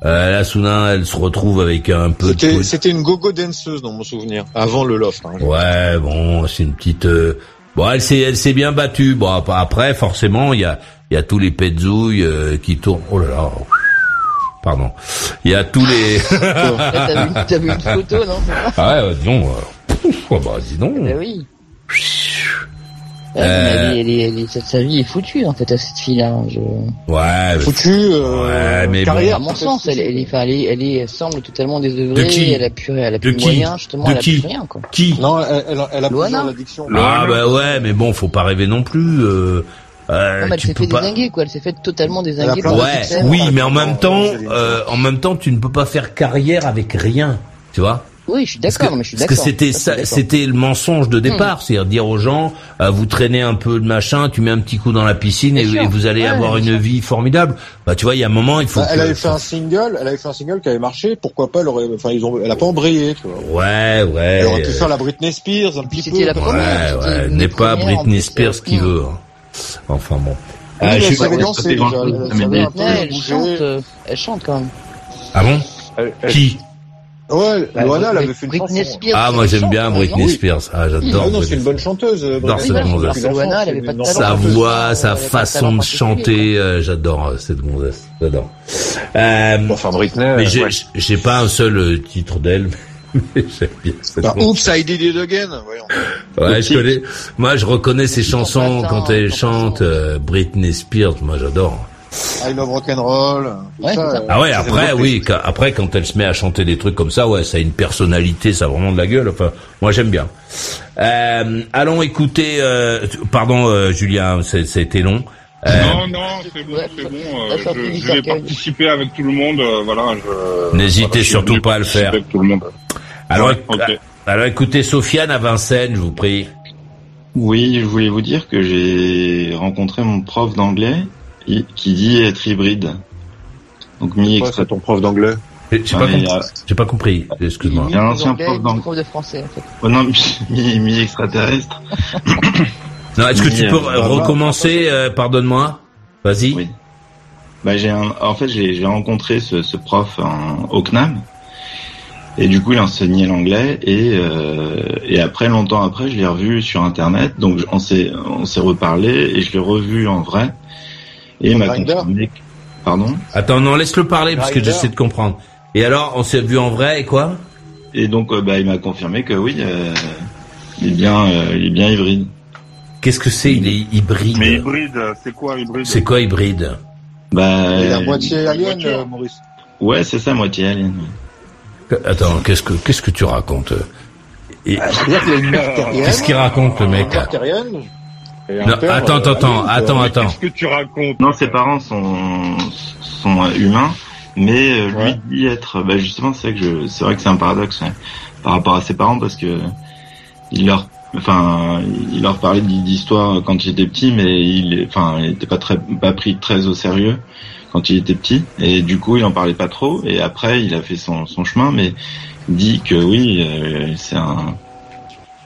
euh, là soudain, elle se retrouve avec un peu de. C'était, une gogo danseuse dans mon souvenir, avant le loft. Hein. Ouais, bon, c'est une petite. euh, Bon, elle s'est, elle s'est bien battue. Bon, ap- après, forcément, il y a, il y a tous les petzouilles euh, qui tournent. Oh là là. Pardon. Il y a tous les. <laughs> T'as vu, t'as vu une photo, non? Ah ouais, dis donc. euh, pouf, oh bah, dis donc. Ben oui. Ouais, Euh. mais elle est- elle est- elle est- sa- vie est foutue en fait à cette fille-là. Je... Ouais. mais- Foutu, euh, Ouais, mais carrière. À mon sens, elle, elle, est, enfin, elle, est, elle, est, elle semble totalement désœuvrée. De qui Elle a plus, elle a plus De de qui moyens justement. De elle a qui plus rien quoi. Qui Non, elle, elle, a- Loana l'addiction. Ah bah ouais, mais bon, faut pas rêver non plus. Euh, euh, Non, mais elle tu s'est fait pas. désinguer quoi. Elle s'est fait totalement désinguer. Ouais, succès. oui, mais en même temps, euh, en même temps, tu ne peux pas faire carrière avec rien, tu vois. Oui, je suis Parce d'accord, mais je suis parce d'accord. que c'était Ça, c'était le mensonge de départ, c'est-à-dire dire aux gens, euh, vous traînez un peu de machin, tu mets un petit coup dans la piscine et, vous allez Ouais, avoir une sûr. vie formidable. Bah tu vois, il y a un moment, il faut. Bah, elle avait fait un single, elle avait fait un single qui avait marché. Pourquoi pas Elle aurait, enfin, ils ont, elle a pas embrayé, tu vois. Ouais, ouais. Elle aurait pu faire la Britney Spears un petit peu. C'était la Ouais, première. ouais, une n'est pas Britney Spears euh, qui veut. hein. Enfin bon. Oui, Ah, je elle ouais, danser déjà. Ouais, chante, elle chante quand même. Ah bon Qui Ouais, Loana, elle avait fait une Britney chanson. Spears. Ah moi j'aime bien Britney exemple. Spears. Ah Ah j'adore. non, c'est une bonne chanteuse. euh, J'adore Britney cette Spears. gonzesse. C'est une Loana, elle avait enfant, pas de c'est une talent. Sa voix, sa façon de chanter, euh, j'adore euh, cette gonzesse. J'adore. Euh, Enfin, Britney. mais j'ai ouais. j'ai pas un seul euh, titre d'elle. <laughs> mais j'aime bien cette Bah. Oops, I did it again. Voyons. Ouais, je connais. Moi, je reconnais ses chansons quand elle chante euh, Britney Spears. Moi, j'adore. I love rock'n'roll. Ouais, euh, Ah ouais, après, oui, quand- après quand elle se met à chanter des trucs comme ça, ouais, ça a une personnalité, ça a vraiment de la gueule. Enfin, moi j'aime bien. Euh, allons écouter. Euh, pardon, euh, Julien, c'est- ça a été long. Euh, Non, non, c'est bon, c'est bon. euh, je, je vais participer avec tout le monde. euh, voilà. N'hésitez surtout pas à le faire. Avec tout le monde. alors, Ouais, ok. alors écoutez Sofiane à Vincennes, je vous prie. Oui, je voulais vous dire que j'ai rencontré mon prof d'anglais qui dit être hybride. Donc mi c'est ton prof d'anglais. J'ai pas, compris. J'ai pas compris. Excuse-moi. Il y a un ancien prof d'anglais. prof de français en fait. Oh non, <laughs> mi, mi extraterrestre. <coughs> Non, est-ce que tu peux euh, recommencer euh, Pardonne-moi? Vas-y. Oui. Bah, j'ai un- en fait, j'ai j'ai rencontré ce, ce prof en, au CNAM. Et du coup, il enseignait l'anglais. Et, euh, et après, longtemps après, je l'ai revu sur Internet. Donc, on s'est on s'est reparlé et je l'ai revu en vrai. Et il m'a confirmé. que- Pardon Attends, non, laisse-le parler parce que j'essaie de comprendre. Et alors, on s'est vu en vrai et quoi? Et donc, euh, bah, il m'a confirmé que oui, euh, il est bien, euh, il est bien hybride. Qu'est-ce que c'est Il est hybride? Mais hybride, c'est quoi hybride? C'est quoi hybride? Bah, Il est à euh, moitié alien, euh, Maurice. Ouais, c'est ça, moitié alien. Attends, qu'est-ce que qu'est-ce que tu racontes? Et- C'est-à-dire qu'il y a une mère <laughs> terrienne. Qu'est-ce qu'il raconte le mec Une mère terrienne. Et Non, père, attends, euh, attends, attends, attends. Qu'est-ce que tu racontes Non, ses parents sont sont humains, mais euh, lui Ouais. dit être. Bah justement, c'est vrai que je, c'est vrai que c'est un paradoxe ouais, par rapport à ses parents parce que il leur, enfin, il leur parlait d'histoire quand il était petit, mais il, enfin, il était pas très, pas pris très au sérieux quand il était petit, et du coup, il en parlait pas trop. Et après, il a fait son son chemin, mais dit que oui, euh, c'est un.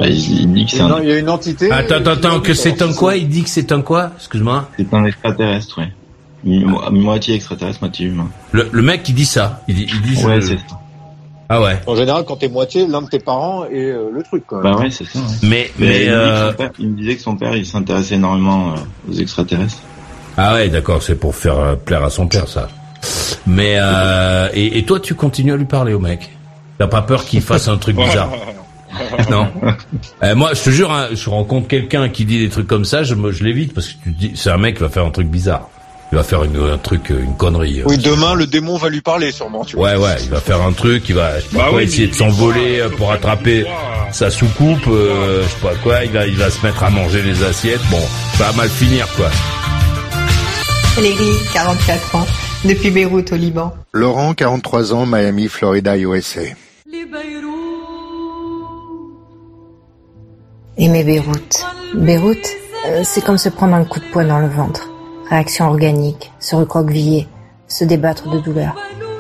Bah, il, dit que c'est un, il y a une entité. Attends, attends, attends, que c'est un quoi? Il dit que c'est un quoi? Excuse-moi. c'est un extraterrestre, ouais. Mo- Moitié extraterrestre, moitié humain. Le, le mec il dit ça. Il dit, il dit Ouais, c'est ça. Ah ouais. En général, quand t'es moitié, l'un de tes parents est euh, le truc, quoi. Bah ouais, c'est ça. ouais. Mais Mais, mais il, me dit que euh, père- il me disait que son père, il s'intéressait énormément euh, aux extraterrestres. ah ouais, d'accord, c'est pour faire euh, plaire à son père ça. Mais euh, et, et toi tu continues à lui parler au mec? T'as pas peur qu'il fasse un truc <laughs> bizarre? <laughs> Non. Euh, moi, je te jure, hein, je rencontre quelqu'un qui dit des trucs comme ça, je, me- je l'évite parce que tu te dis, c'est un mec qui va faire un truc bizarre. Il va faire une, un truc, euh, une connerie. euh. Oui, demain, le démon va lui parler, sûrement, tu vois. Ouais, ouais, il va faire un truc, il va, je sais pas Bah quoi, oui, essayer de s'envoler euh, pour attraper sa soucoupe, euh, je sais pas quoi, il va, il va se mettre à manger les assiettes. Bon, ça va mal finir, quoi. Valérie, 44 ans, depuis Beyrouth au Liban. Laurent, 43 ans, Miami, Florida, USA. Les Beyrouth. Aimer Beyrouth. Beyrouth, euh, c'est comme se prendre un coup de poing dans le ventre. Réaction organique, se recroqueviller, se débattre de douleur.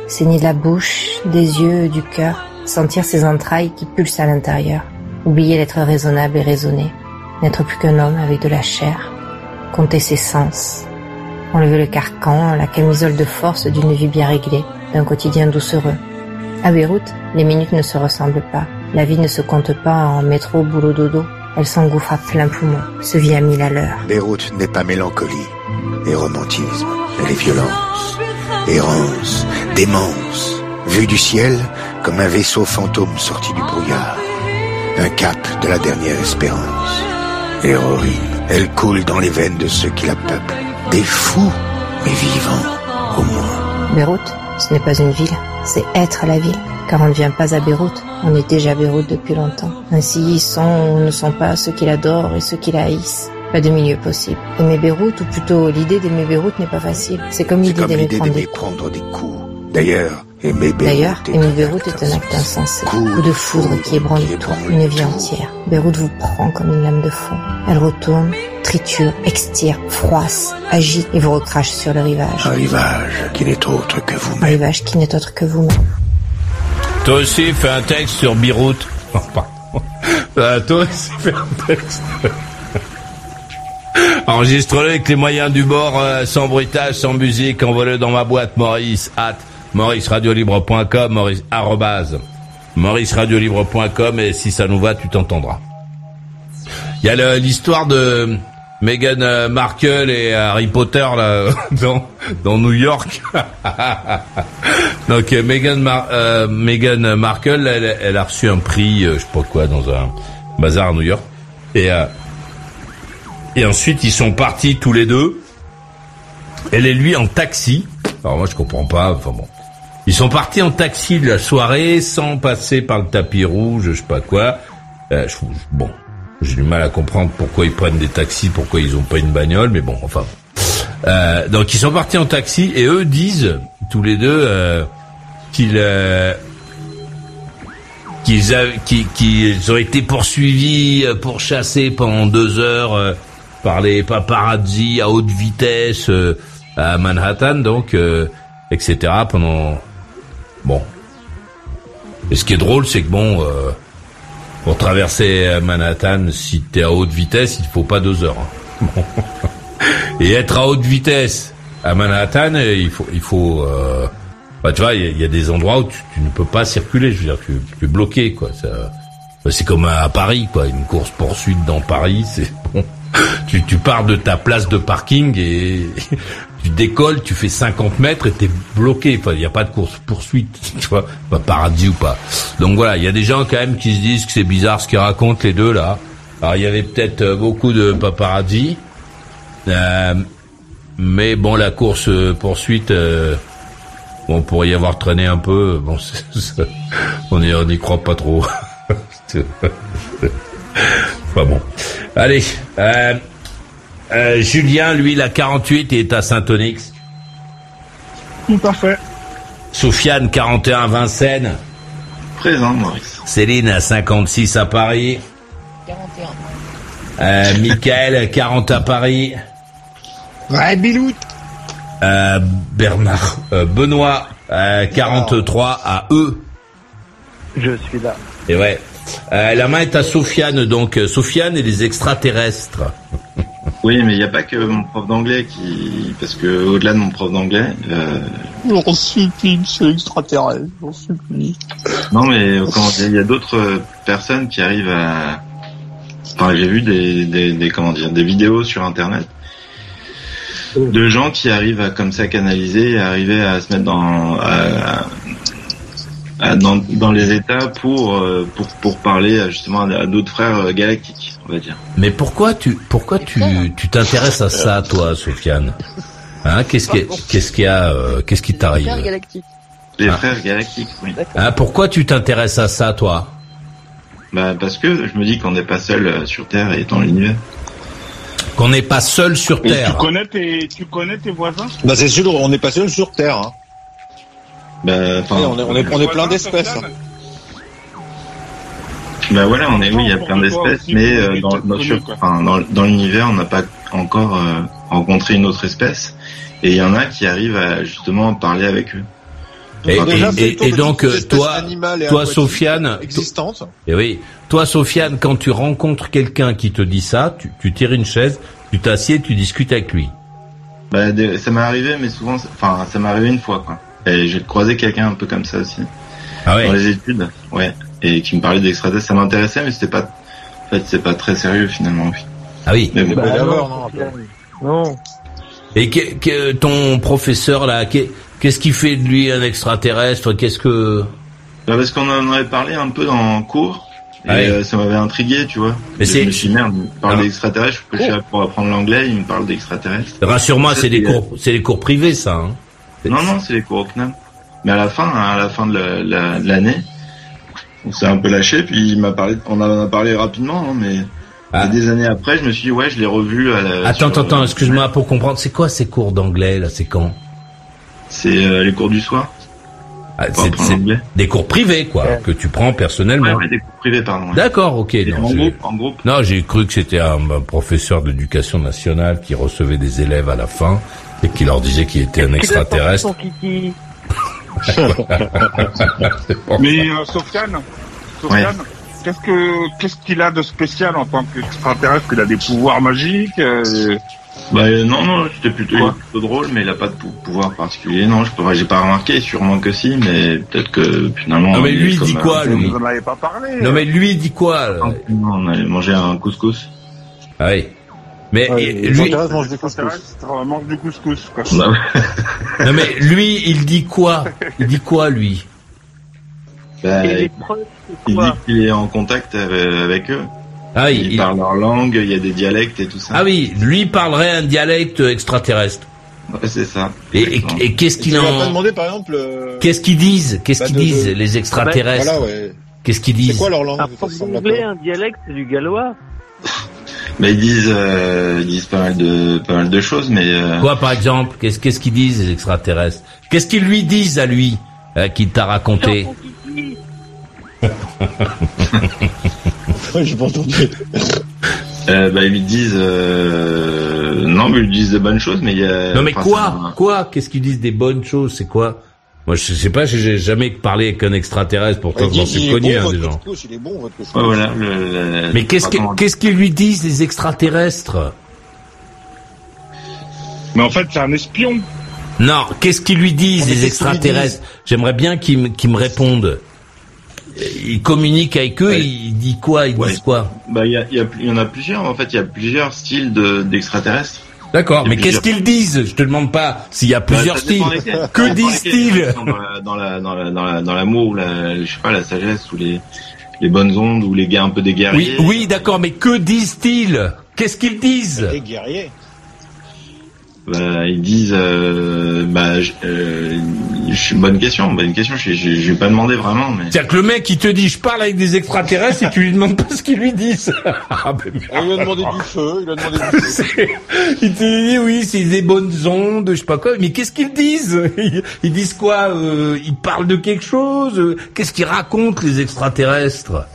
Saigner de la bouche, des yeux, du cœur, sentir ses entrailles qui pulsent à l'intérieur. Oublier d'être raisonnable et raisonné. N'être plus qu'un homme avec de la chair. Compter ses sens. Enlever le carcan, la camisole de force d'une vie bien réglée, d'un quotidien doucereux. À Beyrouth, les minutes ne se ressemblent pas. La vie ne se compte pas en métro, boulot, dodo. Elle s'engouffre à plein poumon, se vit à mille à l'heure. Beyrouth n'est pas mélancolie et romantisme. Elle est violence, errance, démence. Vue du ciel comme un vaisseau fantôme sorti du brouillard. Un cap de la dernière espérance. Héroïne, elle coule dans les veines de ceux qui la peuplent. Des fous, mais vivants, au moins. Beyrouth, ce n'est pas une ville, c'est être la ville. Car on ne vient pas à Beyrouth, on est déjà à Beyrouth depuis longtemps. Ainsi, ils sont ou ne sont pas ceux qui l'adorent et ceux qui la haïssent. Pas de milieu possible. Aimer Beyrouth, ou plutôt l'idée d'aimer Beyrouth n'est pas facile. C'est comme l'idée d'aimer prendre, des coups. D'ailleurs, aimer Beyrouth, D'ailleurs, aimer Beyrouth est un acte insensé. Coup, coup de foudre qui ébranle tout, une vie entière. Beyrouth vous prend comme une lame de fond. Elle retourne, triture, extire, froisse, agite et vous recrache sur le rivage. Un rivage qui n'est autre que vous-même. Un rivage qui n'est autre que vous-même. Toi aussi, fais un texte sur Beyrouth. <laughs> Euh, toi aussi, fais un texte. <laughs> Enregistre-le avec les moyens du bord, euh, sans bruitage, sans musique, envoie-le dans ma boîte Maurice, at mauriceradiolibre.com, maurice, arrobase, mauriceradiolibre.com, et si ça nous va, tu t'entendras. Il y a l'histoire de Meghan euh, Markle et Harry Potter là <laughs> dans, dans New York. Donc euh, Meghan, Meghan Markle, elle, elle, a reçu un prix, je sais pas quoi, dans un bazar à New York. Et et ensuite, ils sont partis tous les deux. Elle et lui en taxi. Alors moi, je comprends pas. Enfin bon. Ils sont partis en taxi de la soirée sans passer par le tapis rouge, je sais pas quoi. Euh, je, bon, j'ai du mal à comprendre pourquoi ils prennent des taxis, pourquoi ils ont pas une bagnole, mais bon, enfin. Euh, donc ils sont partis en taxi et eux disent tous les deux euh, qu'ils euh, qu'ils qu'ils ont été poursuivis, euh, pourchassés pendant deux heures euh, par les paparazzi à haute vitesse à Manhattan, donc, etc. Pendant bon. Et ce qui est drôle, c'est que bon, pour traverser Manhattan, si t'es à haute vitesse, il faut pas deux heures. Hein. <laughs> Et être à haute vitesse à Manhattan, il faut, il faut. bah, tu vois, il y, a des endroits où tu, ne peux pas circuler. Je veux dire, tu, es bloqué, quoi. C'est comme à Paris, quoi. Une course poursuite dans Paris, <laughs> c'est bon tu, tu pars de ta place de parking et <laughs> tu décolles, tu fais 50 mètres et t'es bloqué. Enfin, il n'y a pas de course poursuite, <laughs> tu vois, pas paradis ou pas. Donc voilà, il y a des gens quand même qui se disent que c'est bizarre ce qu'ils racontent les deux là. Alors il y avait peut-être euh, beaucoup de paparazzi, euh, mais bon la course euh, poursuite, euh, bon pourrait y avoir traîné un peu. <laughs> Bon, on n'y croit pas trop. <laughs> Pas bon. Allez, euh, euh, Julien, lui, il a 48 et est à Saint-Onyx. Parfait. Soufiane, 41 à Vincennes. Présent, Maurice. Céline, à 56 à Paris. 41. Euh, Michael, 40 à Paris. Ouais, Bilout. Euh, Bernard, euh, Benoît, 43 à E. Je suis là. Et ouais. Euh, la main est à Sofiane, donc euh, Sofiane et les extraterrestres. Oui, mais il n'y a pas que mon prof d'anglais qui, parce que au-delà de mon prof d'anglais, euh... j'en supplie, c'est extraterrestre, j'en supplie. Non, mais il y a d'autres personnes qui arrivent à. Enfin, j'ai vu des, des, des, comment dire, des vidéos sur Internet de gens qui arrivent à comme ça canaliser, à arriver à se mettre dans, à, dans, dans les États pour, euh, pour, pour parler justement à d'autres frères euh, galactiques, on va dire. Mais pourquoi tu pourquoi tu tu t'intéresses à ça, toi, Sofiane? Hein Qu'est-ce qui qu'est-ce qui a euh, qu'est-ce qui t'arrive? Les frères galactiques, oui. Hein, pourquoi tu t'intéresses à ça, toi? Bah parce que je me dis qu'on n'est pas seul sur Terre et dans l'univers. Qu'on n'est pas seul sur Terre. tu connais tes tu connais tes voisins Bah c'est sûr, on n'est pas seul sur Terre. Hein. Ben, on, est, on, est, on est plein d'espèces. Hein. Bah voilà, on est oui, il y a plein d'espèces, mais euh, dans, dans, dans, l'univers, on n'a pas encore euh, rencontré une autre espèce, et il y en a qui arrivent à justement parler avec eux. Et, et, donc toi, toi Sofiane, existante. Et oui, toi Sofiane, quand tu rencontres quelqu'un qui te dit ça, tu, tu tires une chaise, tu t'assieds, tu discutes avec lui. Bah, ça m'est arrivé, mais souvent, enfin, ça m'est arrivé une fois, quoi. Et j'ai croisé quelqu'un un peu comme ça aussi. Ah ouais. Dans les études, ouais. Et qui me parlait d'extraterrestres, ça m'intéressait, mais c'était pas, en fait, c'est pas très sérieux finalement. Ah oui. Mais, bah, non, non. Et que, ton professeur là, qu'est-ce qui fait de lui un extraterrestre? Qu'est-ce que bah Parce qu'on en avait parlé un peu dans cours. Et ah euh, ça m'avait intrigué, tu vois. Mais c'est... Je me suis dit, merde, il parle ah. d'extraterrestres, je suis là pour apprendre l'anglais, il me parle d'extraterrestres. Rassure-moi, c'est des cours, c'est des cours privés, ça. Hein. Non, non, c'est les cours au CNAM. Mais à la fin, à la fin de l'année, on s'est un peu lâché, puis il m'a parlé, on en a parlé rapidement, hein, mais ah. des années après, je me suis dit, ouais, je l'ai revu à la, Attends, attends, attends, excuse-moi pour comprendre, c'est quoi ces cours d'anglais, là, c'est quand? C'est euh, les cours du soir. Ah, c'est des cours privés, quoi, que tu prends personnellement. Ouais, des cours privés, pardon. D'accord, ok. Non, en, groupe, en groupe. Non, j'ai cru que c'était un, professeur d'éducation nationale qui recevait des élèves à la fin et qui leur disait qu'il était un extraterrestre. <laughs> Mais euh, Sofiane, Sofiane qu'est-ce que qu'est-ce qu'il a de spécial en tant qu'extraterrestre? Il a des pouvoirs magiques euh, bah euh, non, non, c'était plutôt, drôle, mais il a pas de pouvoir particulier. Non, je pourrais, j'ai pas remarqué, sûrement que si, mais peut-être que finalement. Non mais lui il dit quoi, lui? Vous en avez pas parlé. Non mais lui il dit quoi Non, on allait manger un couscous. Ah oui. Mais lui, mange du couscous. mange du couscous. Quoi. non mais lui, il dit quoi? Il dit quoi lui? Bah, Il dit qu'il est en contact avec eux. Ah oui, il, parle leur langue, il y a des dialectes et tout ça. Ah oui, lui parlerait un dialecte extraterrestre. Ouais, c'est ça. Et, et, qu'est-ce qu'il en... pas demandé par exemple. Euh, qu'est-ce qu'ils disent? Qu'est-ce bah, qu'ils disent les extraterrestres? Voilà, ouais. Qu'est-ce qu'ils disent? C'est quoi leur langue anglais, un dialecte, c'est du gallois. Mais ils disent, euh, ils disent pas mal de, pas mal de choses, mais. Euh... Quoi, par exemple? Qu'est-ce qu'est-ce qu'ils disent les extraterrestres? Qu'est-ce qu'ils lui disent à lui, euh, qu'il t'a raconté? Ouais, j'ai pas entendu. Euh, bah, ils lui disent euh... non, mais ils lui disent de bonnes choses, mais il y a. Non, mais quoi, quoi Qu'est-ce qu'ils disent des bonnes choses C'est quoi Moi, je sais pas, j'ai jamais parlé avec un extraterrestre, pourtant je m'en suis connu, hein, des gens. il est bon, votre ouais, voilà, le, mais qu'est-ce qu'est-ce qu'ils lui disent les extraterrestres Mais en fait, c'est un espion. Non, qu'est-ce qu'ils lui disent les extraterrestres J'aimerais bien qu'ils me répondent il communique avec eux, il dit quoi Ils disent quoi Bah, il y, y, en a plusieurs. En fait, il y a plusieurs styles d'extraterrestres. D'accord, mais qu'est-ce qu'ils disent? Je te demande pas s'il y a plusieurs bah, styles. Que disent-ils dans la dans la dans la dans l'amour ou la je sais pas la sagesse ou les les bonnes ondes ou les gars un peu des guerriers. Oui, oui, d'accord, mais que disent-ils? Qu'est-ce qu'ils disent? Les guerriers. Bah, ils disent, euh, bah, euh, bonne question, bonne question. Je, je, je vais pas demander vraiment, mais. C'est-à-dire que le mec, il te dit, je parle avec des extraterrestres et tu lui demandes pas ce qu'ils lui disent. <laughs> ah, ben, il a demandé du feu, il a demandé du <laughs> feu. il te dit, oui, c'est des bonnes ondes, je sais pas quoi. Mais qu'est-ce qu'ils disent? Ils, disent quoi euh, Ils parlent de quelque chose? Qu'est-ce qu'ils racontent les extraterrestres?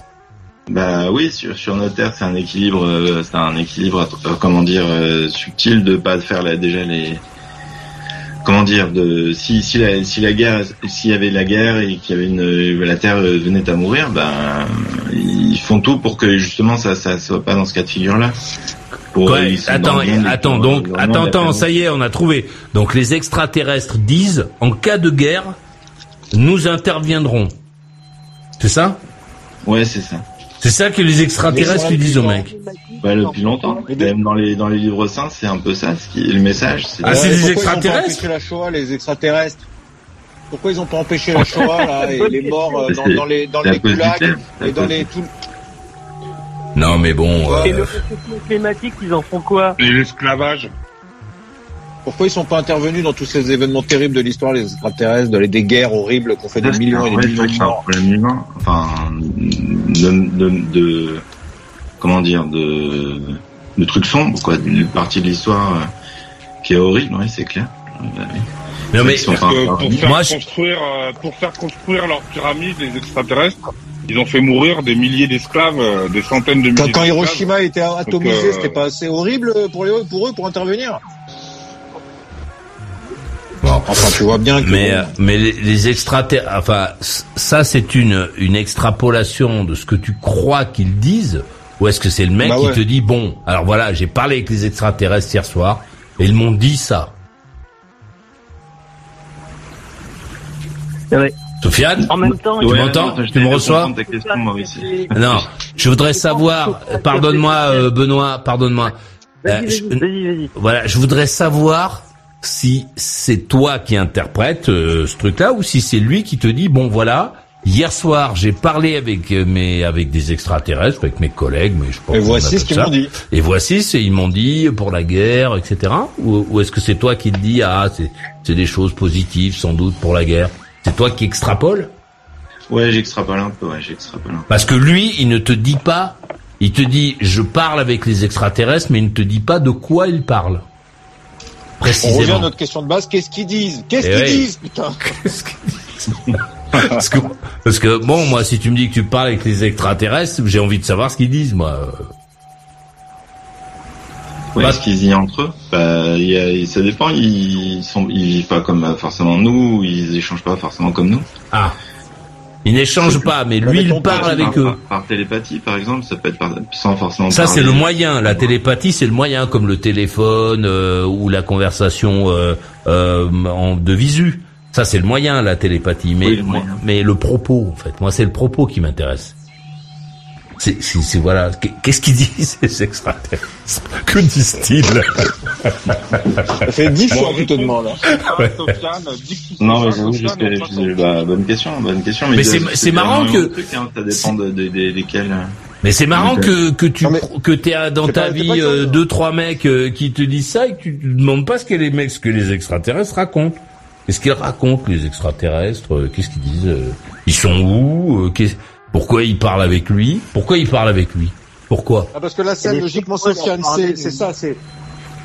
Bah oui, sur, sur notre terre, c'est un équilibre, euh, c'est un équilibre, euh, comment dire, euh, subtil de pas faire la, déjà les, comment dire, de si si la si la guerre, s'il y avait la guerre et qu'il y avait une la terre venait à mourir, ben ils font tout pour que justement ça ça soit pas dans ce cas de figure là. attends, attends, donc, attends, attends, ça y est, on a trouvé. Donc les extraterrestres disent, en cas de guerre, nous interviendrons. C'est ça? Ouais, c'est ça. C'est ça que les extraterrestres lui disent aux mecs. Bah, depuis longtemps. Même dans les dans les livres saints, c'est un peu ça, ce qui le message. Ah, c'est les extraterrestres. Ils ont pas empêché la Shoah, les extraterrestres. Pourquoi ils ont pas empêché la Shoah là et <laughs> les morts euh, dans, dans les dans les et dans les tout. Non mais bon. Et le climatique, ils en font quoi? Et l'esclavage. Pourquoi ils sont pas intervenus dans tous ces événements terribles de l'histoire, les extraterrestres, de, des guerres horribles qu'on fait des millions et des millions de morts Enfin, de, de, comment dire, de, de trucs sombres, quoi, d'une partie de l'histoire euh, qui est horrible, oui, c'est clair. Non, mais, Parce que pour faire construire, euh, pour faire construire leur pyramide, les extraterrestres, ils ont fait mourir des milliers d'esclaves, euh, des centaines de milliers. Quand, quand. Hiroshima était atomisé, Donc, euh, c'était pas assez horrible pour, les, pour eux pour intervenir Enfin, tu vois bien que mais euh, mais les, les extraterrestres, enfin ça c'est une une extrapolation de ce que tu crois qu'ils disent, ou est-ce que c'est le mec Bah qui ouais. te dit bon, alors voilà, j'ai parlé avec les extraterrestres hier soir et ils m'ont dit ça. Sofiane, En même temps, tu m'entends Tu me reçois Maurice. Non, je voudrais savoir. Pardonne-moi, euh, Benoît, pardonne-moi. Vas-y, Euh, vas-y, je- vas-y, vas-y. Voilà, je voudrais savoir si c'est toi qui interprète euh, ce truc-là ou si c'est lui qui te dit bon voilà. Hier soir, j'ai parlé avec euh, mes avec des extraterrestres, avec mes collègues, mais je pas Et voici ce qu'ils m'ont dit. Et voici, c'est ils m'ont dit pour la guerre, etc. Ou, ou est-ce que c'est toi qui te dis ah c'est c'est des choses positives sans doute pour la guerre. C'est toi qui extrapole Ouais, j'extrapole un peu, ouais, j'extrapole un peu. Parce que lui, il ne te dit pas, il te dit je parle avec les extraterrestres, mais il ne te dit pas de quoi il parle. On revient à Précisément. notre question de base. Qu'est-ce qu'ils disent? Qu'est-ce Eh qu'ils oui. disent, putain? Parce, que, parce que bon, moi, si tu me dis que tu parles avec les extraterrestres, j'ai envie de savoir ce qu'ils disent, moi. Ouais, Bah- ce qu'ils disent entre eux, bah, il y a- ça dépend. Ils sont, ils vivent pas comme euh, forcément nous, ils échangent pas forcément comme nous. Ah. Ils n'échangent pas, mais lui, il parle avec par, eux. Par, par télépathie, par exemple, ça peut être par, sans forcément. Ça, c'est le moyen. La télépathie, c'est le moyen, comme le téléphone euh, ou la conversation euh, euh, en, de visu. Ça, c'est le moyen, la télépathie. Mais, Oui, le mais le propos, en fait, moi, c'est le propos qui m'intéresse. C'est, c'est, c'est- voilà. Qu'est-ce qu'ils disent <laughs> ces extraterrestres? Que disent-ils? Ça fait dix fois que tu te demandes. hein. Ouais. Non, mais j'avoue, juste que, je- bah, bonne question, bonne question. Mais c'est- marrant que- hein, ça dépend de, de, de- desquels. euh. Mais c'est marrant que que tu que t'aies dans c'est ta pas- vie euh, ça. deux trois mecs euh, qui te disent ça et que tu te demandes pas ce que les mecs ce que les extraterrestres racontent. Qu'est-ce qu'ils racontent les extraterrestres? Euh, Qu'est-ce qu'ils disent? Euh, Ils sont où? Euh, Pourquoi ils parlent avec lui? Pourquoi ils parlent avec lui? Pourquoi? Ah, parce que la scène, Mais logiquement, leur c'est ça, c'est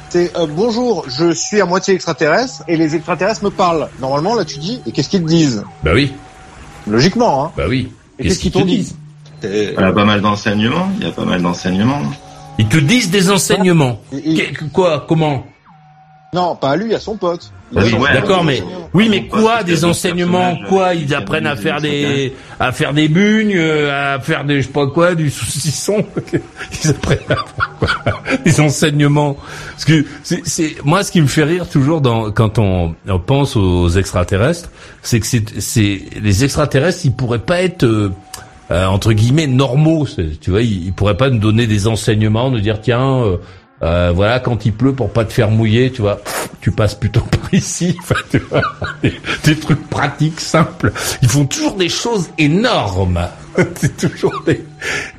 c'est euh, bonjour, je suis à moitié extraterrestre et les extraterrestres me parlent. Normalement, là, tu dis, et qu'est-ce qu'ils te disent? Bah oui. Logiquement, hein. Bah oui. Et qu'est-ce qu'ils t'ont dit disent? Il y a pas mal d'enseignements, il y a pas mal d'enseignements. Ils te disent des enseignements. Qu'est- Quoi Comment? Non, pas à lui, à son pote. Oui, d'accord, mais oui, mais quoi des enseignements Quoi personnages, Ils apprennent à faire des à faire des bugnes, euh, à faire des je sais pas quoi, du saucisson. <laughs> Ils apprennent à faire quoi? Des enseignements. Parce que c'est c'est moi ce qui me fait rire toujours dans quand on, on pense aux extraterrestres, c'est que c'est c'est les extraterrestres, ils pourraient pas être euh, euh, entre guillemets normaux. Tu vois, ils, ils pourraient pas nous donner des enseignements, nous dire tiens. euh, euh, voilà, quand il pleut, pour pas te faire mouiller, tu vois, tu passes plutôt <laughs> par ici. Des trucs pratiques, simples. Ils font toujours des choses énormes. <laughs> c'est toujours des,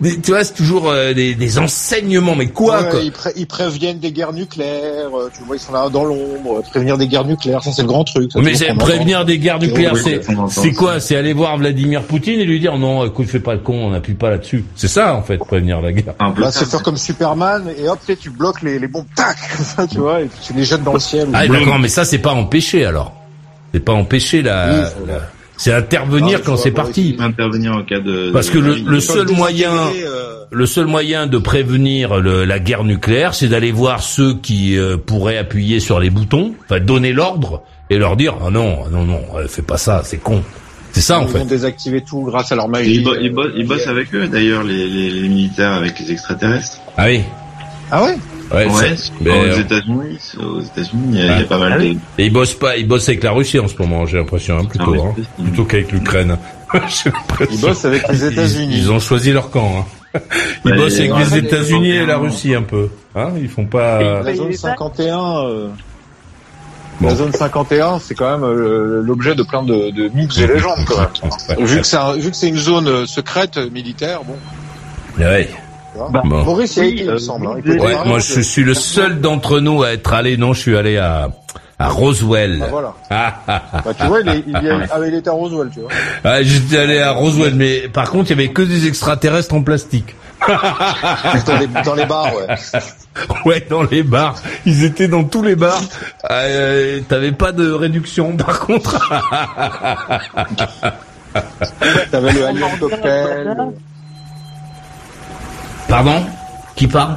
des- tu vois, c'est toujours euh, des, des enseignements. Mais quoi, Ouais, quoi Ils, pré- ils préviennent des guerres nucléaires, euh, tu vois, ils sont là dans l'ombre, euh, prévenir des guerres nucléaires, ça c'est le grand truc. ça, Mais entend. prévenir des guerres nucléaires, c'est c'est quoi C'est aller voir Vladimir Poutine et lui dire non, écoute, fais pas le con, on n'appuie pas là-dessus. C'est ça en fait, prévenir la guerre. Là, c'est faire comme Superman et hop, tu sais, tu bloques les, les bombes, tac, <laughs> tu vois, et tu les jettes dans le ciel. Ah d'accord, mais ça c'est pas empêché alors. C'est pas empêché la. Oui, la- C'est intervenir quand c'est parti. Intervenir en cas de. Parce que le, seul moyen, le seul moyen de prévenir le- la guerre nucléaire, c'est d'aller voir ceux qui euh, pourraient appuyer sur les boutons, enfin donner l'ordre et leur dire ah non, ah non, non, euh, fais pas ça, c'est con. C'est ça en Ils fait. vont désactiver tout grâce à leur magie. Ils, bo- ils bo- ils bossent avec eux d'ailleurs, les, les, les militaires avec les extraterrestres. Ah oui. Ah ouais? Ouais, Ouais, c'est- aux mais, euh, États-Unis, aux États-Unis, il y a, il y a pas mal Ah de. Et ils bossent pas, ils bossent avec la Russie en ce moment, j'ai l'impression, hein, plutôt, Ah hein, plutôt qu'avec l'Ukraine. <laughs> Ils bossent avec les États-Unis. Ils, ont choisi leur camp. Hein. <laughs> Ils bossent avec les États-Unis et la. Russie un peu. Hein ils font pas. La zone 51, euh, Bon. la zone 51, c'est quand même euh, l'objet de plein de, de mythes et légendes, quand même. <laughs> vu que c'est un- une zone euh, secrète euh, militaire, bon. Ouais. Vois. Bon. Maurice, il y a été, il euh, me semble. hein. Il Ouais, moi je suis le seul d'entre nous à être allé. Non, je suis allé à à Roswell. Ah, voilà. Ah, ah, ah, Bah, tu vois, il, est, il, ah, était à Roswell, tu vois. ah, J'étais allé à Roswell, mais par contre, il y avait que des extraterrestres en plastique. dans, les, dans les bars, ouais. <laughs> Ouais, dans les bars. Ils étaient dans tous les bars. Euh, T'avais pas de réduction, par contre. T'avais le Alien Cocktail. Pardon Qui parle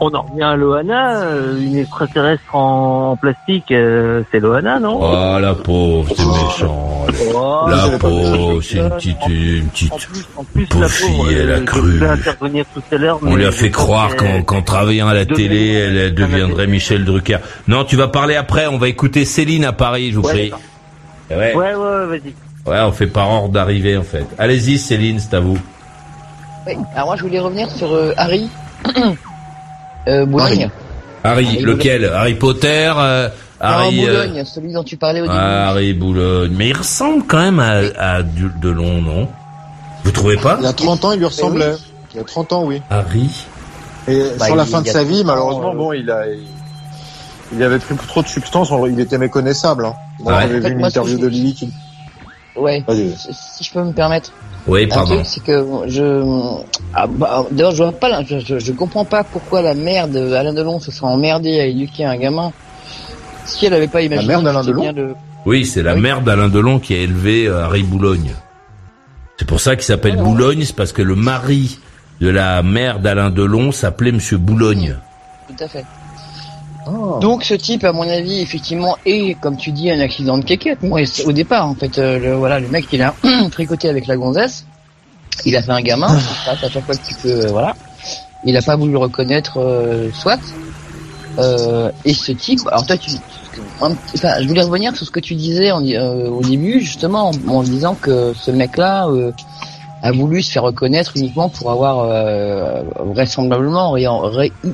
On en revient à Loana, euh, une extraterrestre en, plastique, euh, c'est Loana, non Oh la pauvre, c'est méchant. Oh, la pauvre, c'est une petite, une petite En plus, pauvre la fille, pauvre, elle a euh, cru. l'heure. On lui a fait croire qu'en qu'en travaillant à la télé, elle deviendrait Michel Drucker. Non, tu vas parler après. On va écouter Céline à Paris, je vous Ouais, prie. d'accord. Ouais. Ouais, ouais, vas-y. Ouais, on fait par ordre d'arrivée en fait. Allez-y, Céline, c'est à vous. Oui. Alors moi, je voulais revenir sur euh, Harry. <clears throat> euh, Boulogne. Harry, Harry lequel? Harry Potter euh, Harry. non, euh, Boulogne, celui dont tu parlais au début. ah, Harry Boulogne. Mais il ressemble quand même à, à Delon, non? Vous trouvez pas? Il y a 30 ans, il lui ressemblait. Il y a 30 ans, oui. Harry? Et Bah, sur la fin de sa vie, 30 ans, malheureusement, euh, bon, il a, il, il avait pris trop de substances, on- il était méconnaissable. Hein. Moi, Ouais. j'avais En fait, vu une interview de Lily qui... Ouais. Si si je peux me permettre. Oui, Un pardon. truc, c'est que je, ah, bah, d'ailleurs, je vois pas, je, je, je comprends pas pourquoi la mère de Alain Delon se serait emmerdée à éduquer un gamin. Si elle avait pas imaginé. mère d'Alain Delon de- Oui, c'est la oui. mère d'Alain Delon qui a élevé euh, Harry Boulogne. C'est pour ça qu'il s'appelle Ah Boulogne, c'est parce que le mari de la mère d'Alain Delon s'appelait Monsieur Boulogne. Tout à fait. Oh. Donc ce type, à mon avis, effectivement, est, comme tu dis, un accident de quéquette. Moi, au départ, en fait, euh, le, voilà, le mec, il a <clears throat> tricoté avec la gonzesse. Il a fait un gamin. ça passe à chaque fois que tu peux, euh, voilà. Il a pas voulu le reconnaître, euh, soit. Euh, et ce type, alors toi, tu, enfin, je voulais revenir sur ce que tu disais en- euh, au début, justement, en, en disant que ce mec-là euh, a voulu se faire reconnaître uniquement pour avoir euh, vraisemblablement eu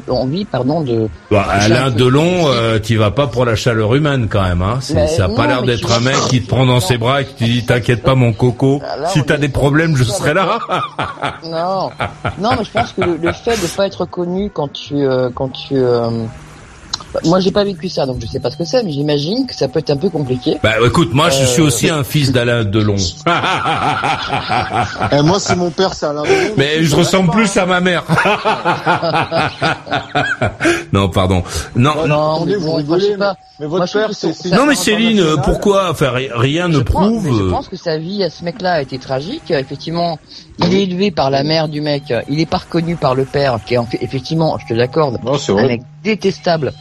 envie, pardon, de Bah, Alain Delon, euh, t'y vas pas pour la chaleur humaine quand même. Hein. Mais ça a pas l'air d'être tu un mec qui te prend dans ses bras et qui te dit t'inquiète pas mon coco, Ah, là, si t'as des problèmes je serai là. <laughs> Non, non, mais je pense que le, le fait de pas être reconnu quand tu, euh, quand tu, euh, bah, moi j'ai pas vécu ça, donc je sais pas ce que c'est, mais j'imagine que ça peut être un peu compliqué. Bah écoute, moi je Euh, suis aussi un fils d'Alain Delon. Eh, moi, c'est mon père, c'est Alain Delon. Mais je ressemble plus à ma mère. non, pardon. Non, Non, attendez, mais vous rigolez, je sais pas. Mais votre père, c'est... non mais Céline, pourquoi Enfin, ri- rien ne prouve? je pense que sa vie à ce mec-là a été tragique. Effectivement, il est élevé par la mère du mec. Il est pas reconnu par le père, qui est en fait, effectivement, je te l'accorde, un mec détestable,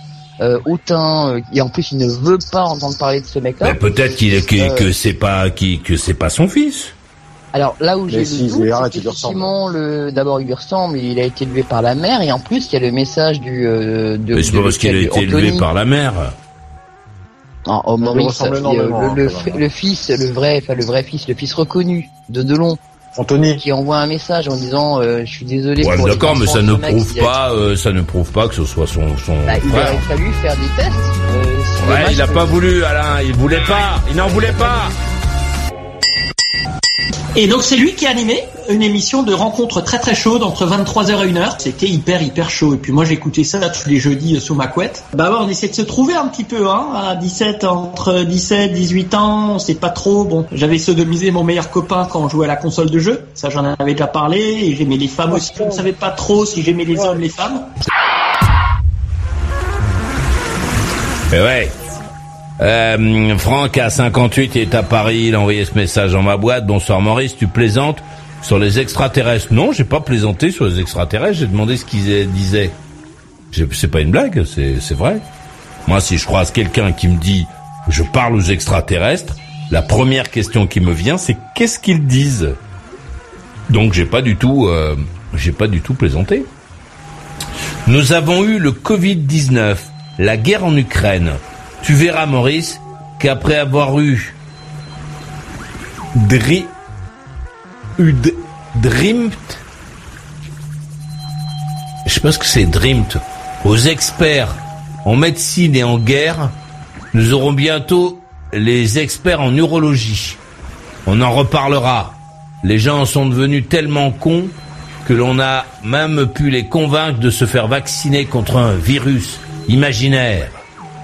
euh, hautain, euh, et en plus il ne veut pas entendre parler de ce mec-là. Mais peut-être qu'il est- que, Euh, que c'est pas qui que c'est pas son fils. Alors là où j'ai le si, doute, c'est qu'effectivement, le d'abord il lui ressemble, il a été élevé par la mère et en plus il y a le message du euh, de. Mais c'est pas parce qu'il a été de élevé par la mère. Non, oh, Maurice, le, hein, le, même. le fils, le vrai, enfin le vrai fils, le fils reconnu de Delon, Anthony. qui envoie un message en disant euh, je suis désolé. Ouais, pour les d'accord, mais ça de ne prouve pas, euh, ça ne prouve pas que ce soit son son Bah, il aurait fallu faire des tests. euh, Ouais, dommage il a que- pas voulu, Alain. Il voulait pas. Il n'en voulait pas. Et donc c'est lui qui a animé une émission de rencontre très très chaude entre 23h et 1h. C'était hyper hyper chaud. Et puis moi j'écoutais ça tous les jeudis euh, sous ma couette. Bah ouais, on essaie de se trouver un petit peu, hein. À 17, entre 17, 18 ans, on sait pas trop. Bon, j'avais sodomisé mon meilleur copain quand on jouait à la console de jeu. Ça j'en avais déjà parlé. Et j'aimais les femmes aussi. Je ne savais pas trop si j'aimais les hommes, les femmes. Mais ouais. Euh, Franck à 58 est à Paris, il a envoyé ce message dans ma boîte. Bonsoir Maurice, tu plaisantes sur les extraterrestres? Non, j'ai pas plaisanté sur les extraterrestres, j'ai demandé ce qu'ils disaient. C'est pas une blague, c'est vrai. Moi, si je croise quelqu'un qui me dit je parle aux extraterrestres, la première question qui me vient, c'est qu'est-ce qu'ils disent? Donc j'ai pas du tout, euh, j'ai pas du tout plaisanté. Nous avons eu le Covid-19, la guerre en Ukraine. Tu verras, Maurice, qu'après avoir eu, dri, dreamt, je ce que c'est dreamt, aux experts en médecine et en guerre, nous aurons bientôt les experts en urologie. On en reparlera. Les gens sont devenus tellement cons que l'on a même pu les convaincre de se faire vacciner contre un virus imaginaire.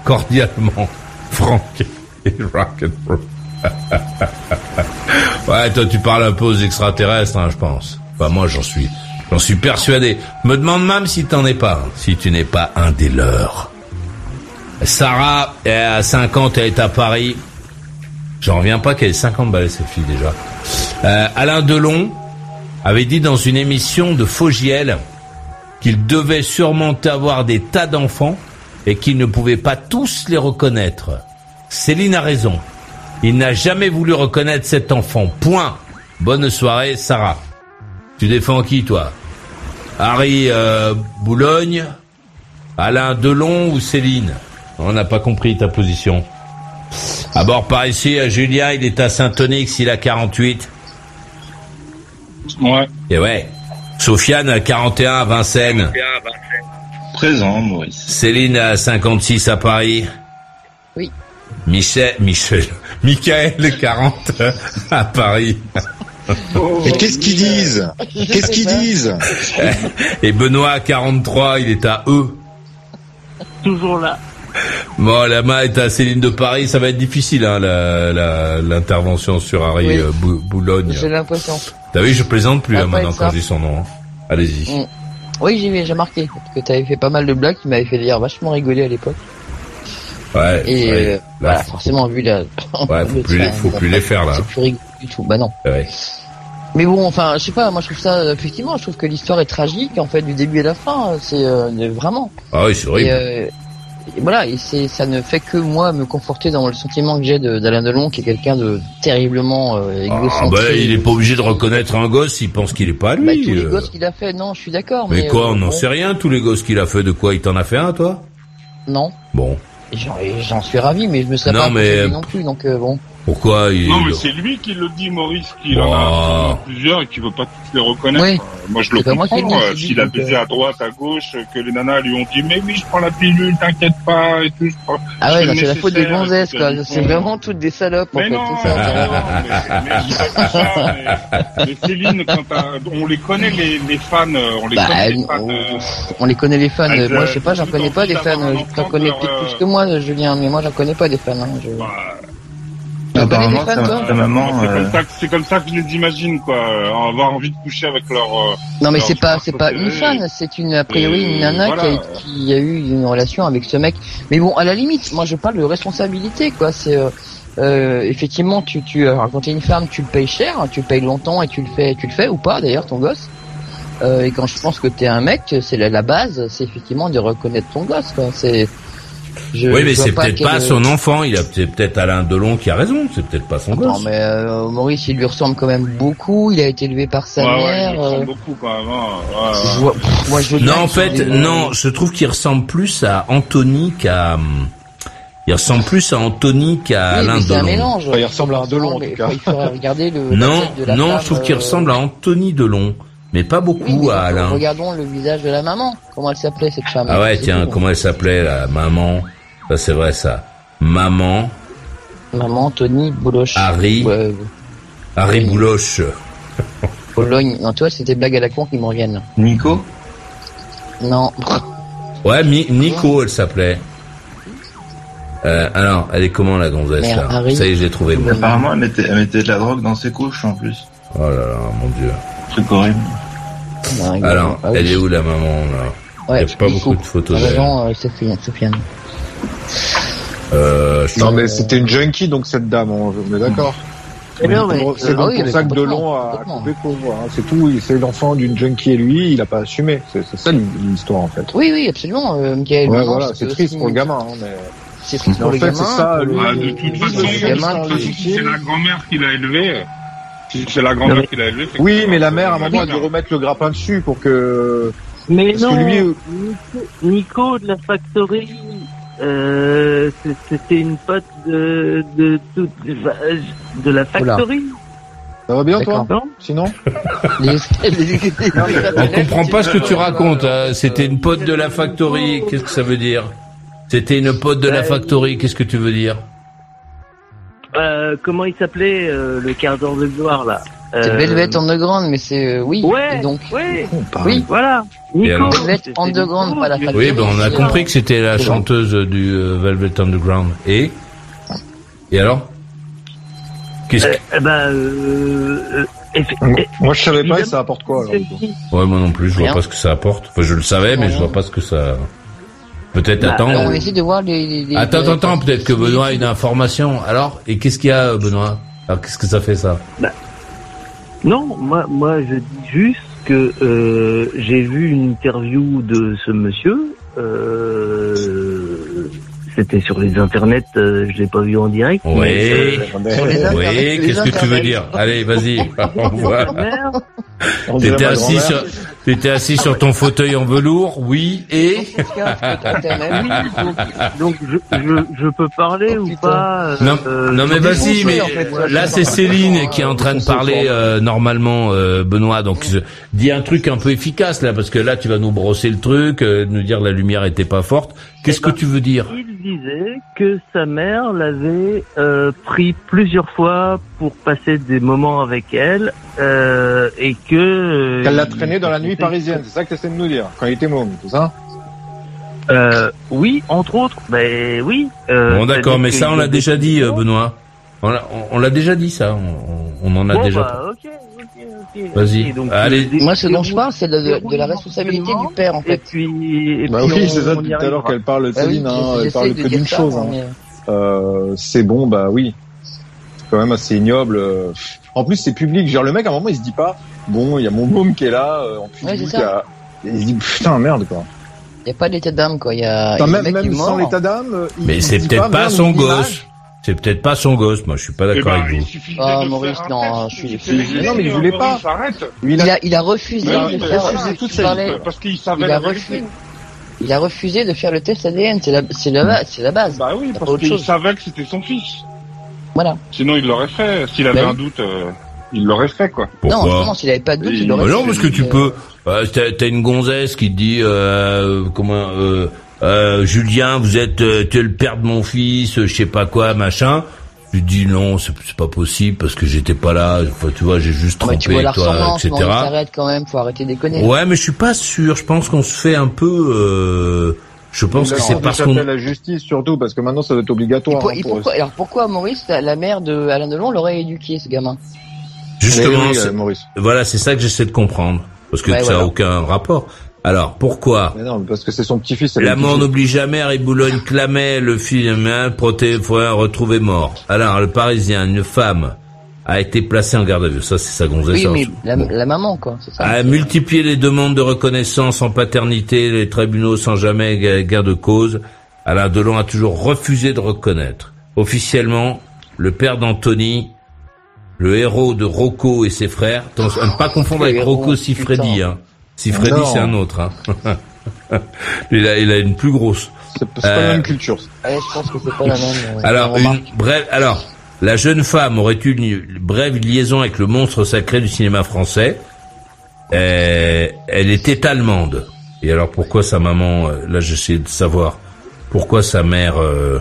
Cordialement, <laughs> Franck et Rock'n'Roll. <laughs> ouais, toi tu parles un peu aux extraterrestres, hein, je pense. Enfin, moi j'en suis, J'en suis persuadé. Me demande même si t'en es pas, si tu n'es pas un des leurs. Sarah, à 50, elle est à Paris. J'en reviens pas qu'elle ait 50 balais, cette fille, déjà. Euh, Alain Delon avait dit dans une émission de Fogiel qu'il devait sûrement avoir des tas d'enfants et qu'il ne pouvait pas tous les reconnaître. Céline a raison. Il n'a jamais voulu reconnaître cet enfant. Point. Bonne soirée, Sarah. Tu défends qui, toi? Harry euh, Boulogne, Alain Delon ou Céline? On n'a pas compris ta position. À bord par ici, à Julien, il est à Saint-Onyx, il a 48. Ouais. Et ouais. Sofiane à 41 à Vincennes. Présent, Maurice. Céline à 56 à Paris. Oui. Michel, Michel, <laughs> Michael 40 à Paris. Mais qu'est-ce qu'ils disent Qu'est-ce qu'ils disent <laughs> Et Benoît 43, il est à E. Toujours là. Bon, la main est à Céline de Paris, ça va être difficile, hein, la- la- l'intervention sur Harry Oui. euh, Bou- Boulogne. J'ai l'impression. T'as vu, je plaisante plus Ça hein, maintenant quand je dis son nom. hein. Allez-y. Mm. Oui, j'ai j'ai parce que t'avais fait pas mal de blagues qui m'avaient fait dire vachement rigoler à l'époque. Ouais. Et ouais. euh, Là, voilà, faut- forcément vu la. Ouais, faut <laughs> plus, les- faut plus les faire là. C'est plus rigolo du tout. Bah non. Ouais. Mais bon, enfin, je sais pas. Moi, je trouve ça effectivement, je trouve que l'histoire est tragique en fait du début à la fin. C'est euh, vraiment. Ah oui, c'est horrible. Et, euh, voilà, et c'est ça ne fait que moi me conforter dans le sentiment que j'ai de- d'Alain Delon, qui est quelqu'un de terriblement euh, Ah bah, il est pas obligé de reconnaître un gosse, il pense qu'il est pas à lui. Bah, tous les euh. gosses qu'il a fait, non, je suis d'accord. Mais, Mais quoi, euh, on n'en bon, sait rien, tous les gosses qu'il a fait, de quoi il t'en a fait un, toi? Non. Bon. J'en suis ravi, mais je me serais Non, pas mais- non plus, donc euh, bon. Pourquoi il... Non, mais c'est lui qui le dit, Maurice, qu'il en a plusieurs et qu'il veut pas tous les reconnaître. Oui. Euh, Moi, je le C'est pas moi qui comprends. le dis, euh, S'il a baisé à droite, à gauche, que les nanas lui ont dit, mais oui, je prends la pilule, t'inquiète pas, et tout. je prends- Ah ouais, c'est la faute des gonzesses, quoi. C'est vraiment toutes des salopes, en Mais fait, non, c'est ça. mais, mais je dis pas que ça, mais, mais Céline, quand t'as- on les connaît, les, les fans, euh, on les Bah, connaît, les fans. euh, On les connaît les fans. Moi, euh, je sais pas, j'en connais pas des fans. enfant, connais peut-être plus que moi, Julien, mais moi, j'en connais pas des fans. Apparemment, fans, ta, toi ta maman, c'est euh, comme ça que- c'est comme ça que je les imagine, quoi. euh, Avoir envie de coucher avec leur. euh, Non, mais leur c'est pas, c'est pas une fan. C'est une, a priori, une nana voilà. qui, a, qui a eu une relation avec ce mec. Mais bon, à la limite, moi, je parle de responsabilité, quoi. C'est, euh, euh, effectivement, tu, tu, alors, quand t'es une femme, tu le payes cher, hein, tu le payes longtemps et tu le fais, tu le fais ou pas, d'ailleurs, ton gosse. Euh, et quand je pense que t'es un mec, c'est la, la base, c'est effectivement de reconnaître ton gosse, quoi. C'est, je, oui, mais c'est peut-être pas son enfant, il a c'est peut-être Alain Delon qui a raison, c'est peut-être pas son Non, gosse. mais euh, Maurice, il lui ressemble quand même beaucoup. Il a été élevé par sa Ouais, ouais, mère. il me ressemble euh, beaucoup quand même. hein. Ouais, je ouais. vois- pff, moi, je veux Non, en fait, ait- non, je trouve qu'il ressemble plus à Anthony qu'à... hum, Il ressemble plus à Anthony qu'à Oui, Alain c'est un Delon. mélange. Enfin, il ressemble à un Delon, en Mais tout cas. Il faudrait regarder le. Non, tête de la non, femme, je trouve qu'il euh, ressemble à Anthony Delon, mais pas beaucoup oui, mais à Alain. Regardons le visage de la maman. Comment elle s'appelait cette femme? Ah ouais, tiens, comment elle s'appelait, la maman? Ça, c'est vrai, ça. Maman, Maman, Tony, Boloche. Harry, Ouais, Harry Bouloche. <laughs> Bologne. Non, tu vois, c'était blague à la con qui me reviennent. Nico? Non. Ouais, Mi- Nico, elle s'appelait. Euh, alors, elle est comment, la gonzesse, Mère là? Harry. Ça y est, je l'ai. Apparemment, elle mettait, elle mettait de la drogue dans ses couches en plus. Oh là là, mon dieu. Truc horrible. Alors, Ah oui. elle est où, la maman, là? Ouais, Il n'y a pas beaucoup de photos d'elle. euh, Sofiane. Euh, je- Non, mais c'était une junkie, donc cette dame, on est d'accord. Eh bien, C'est donc pour mais ça que Delon a coupé court. hein. C'est tout, c'est l'enfant d'une junkie et lui, il a pas assumé. C'est ça l'histoire en fait. Oui, oui, absolument. Euh, Ouais, voilà, c'est triste pour le gamin. hein, mais... C'est triste pour en le fait, gamin. c'est ça, de toute façon, c'est la grand-mère qui l'a élevé. Si c'est la grand-mère qui l'a élevé. Oui, mais la mère, à un moment, a dû remettre le grappin dessus pour que. Mais Parce non, que lui, Nico, Nico de la Factory, euh, c'était une pote de de, de, de, de la Factory. Ça va bien, toi Non Sinon <laughs> On comprend pas ce que tu racontes. hein. C'était une pote de la factory. Qu'est-ce que ça veut dire? C'était une pote de la factory. Qu'est-ce que tu veux dire? Euh, comment il s'appelait euh, le quart d'heure de gloire là C'est Euh, Velvet Underground, mais c'est euh, oui. Ouais, et donc. ouais. Oui. Voilà. Nico. Velvet Underground, pas la. Oui, ben on a c'est- compris que c'était la C'est chanteuse du euh, Velvet Underground. Et? Et alors? Qu'est-ce que... Eh ben, euh, euh, Moi, je savais pas et ça apporte quoi alors Ouais, moi non plus, je vois pas ce que ça apporte. Enfin, je le savais, mais je vois pas ce que ça. Peut-être Bah, attends. On essaie de voir les. Attends, les- attends, attends, peut-être que Benoît a une information. Alors, et qu'est-ce qu'il y a, Benoît? Alors, qu'est-ce que ça fait ça? Non, moi, moi, je dis juste que euh, j'ai vu une interview de ce monsieur. Euh, C'était sur les internets, euh, je l'ai pas vu en direct. Oui, mais, euh, oui, qu'est-ce que tu veux dire? Allez, vas-y, <laughs> <laughs> on voit. T'étais assis sur, t'étais assis sur ton fauteuil en velours, oui, et Donc je, je, je peux parler ou pas Non, euh, non mais vas-y, mais là c'est Céline qui est en train de parler euh, normalement, euh, Benoît. Donc je- dis un truc un peu efficace là, parce que là tu vas nous brosser le truc, euh, nous dire la lumière était pas forte. Qu'est-ce que tu veux dire? Il disait que sa mère l'avait euh, pris plusieurs fois pour passer des moments avec elle euh, et que euh, Qu'elle l'a traîné dans la nuit parisienne, c'est ça que tu essaies de nous dire, quand il était môme, c'est ça Euh, oui, entre autres. Ben oui. Euh, Bon d'accord, mais ça on l'a déjà dit, euh, Benoît. On l'a on- on l'a déjà dit ça. On, on en a Bon, déjà. bah, ok, ok, ok. Vas-y. Allez. Moi, ce dont je parle, c'est de, de- de la responsabilité du père, en fait. Et puis, et Bah puis oui, on- c'est ça depuis tout à l'heure qu'elle parle, Bah oui, Céline, hein, elle parle de que d'une chose. hein, Euh, c'est bon, bah oui. C'est quand même assez ignoble. En plus, c'est public. Genre, le mec, à un moment, il se dit pas, bon, il y a mon môme qui est là, euh, en Ouais, public. à- et il se dit, putain, merde, quoi. Il n'y a pas d'état d'âme, quoi. Il y a. Putain, même mec même sans l'état d'âme, euh, Mais c'est peut-être pas merde, son gosse. C'est peut-être pas son gosse. Moi, je suis pas d'accord Eh ben, avec vous. Ah, Maurice, non, je suis- Non, mais il voulait pas. Il a, il a refusé de faire. refusé tu toute sa vie, parlais- parce qu'il savait il a refusé. Il a refusé de faire le test ADN. C'est la, c'est la, base- c'est la base. Bah oui, parce qu'il savait que c'était son fils. Voilà. Sinon, il l'aurait fait. S'il avait Bah un doute, euh, il l'aurait fait, quoi. non, Pourquoi justement, s'il avait pas de doute, il aurait Bah fait. non, parce que tu Euh, peux. Euh, t'as, t'as une gonzesse qui te dit euh, comment euh, euh, Julien, vous êtes euh, tu es le père de mon fils, euh, je sais pas quoi, machin. Tu te dis non, c'est, c'est pas possible parce que j'étais pas là. Enfin, tu vois, j'ai juste Ouais, trompé tu vois la toi, etc. Arrête quand même, faut arrêter de déconner. Ouais, mais je suis pas sûr. Je pense qu'on se fait un peu. Je pense que c'est parce qu'on. à la justice, surtout, parce que maintenant, ça doit être Et obligatoire. pour- hein, et pour- pourquoi, alors pourquoi Maurice, la, mère de Alain Delon, l'aurait éduqué, ce gamin? Justement, oui, euh, Maurice. voilà, c'est ça que j'essaie de comprendre parce que Ouais, ça voilà. a aucun rapport. Alors pourquoi Mais non, parce que c'est son petit-fils. La mort n'oublie jamais, Harry Boulogne clamait le film, hein, proté, faut retrouver mort. Alors, le Parisien, une femme, a été placée en garde à vue. Ça, c'est sa gonzesse. Oui, mais la, bon. la maman, quoi, ça. A multiplié les demandes de reconnaissance en paternité, les tribunaux sans jamais gain de cause. Alain Delon a toujours refusé de reconnaître. Officiellement, le père d'Anthony, le héros de Rocco et ses frères, attention, à ne pas confondre avec héros, Rocco Siffredi, putain. hein. Siffredi, Non. c'est un autre, hein. <laughs> il, a, il a une plus grosse. C'est pas la Euh, même culture. Ouais, je pense que c'est pas la même. ouais. Alors, une brève, alors, la jeune femme aurait eu une brève liaison avec le monstre sacré du cinéma français. Euh, elle était allemande. Et alors, pourquoi sa maman, euh, là, j'essaie de savoir, pourquoi sa mère euh,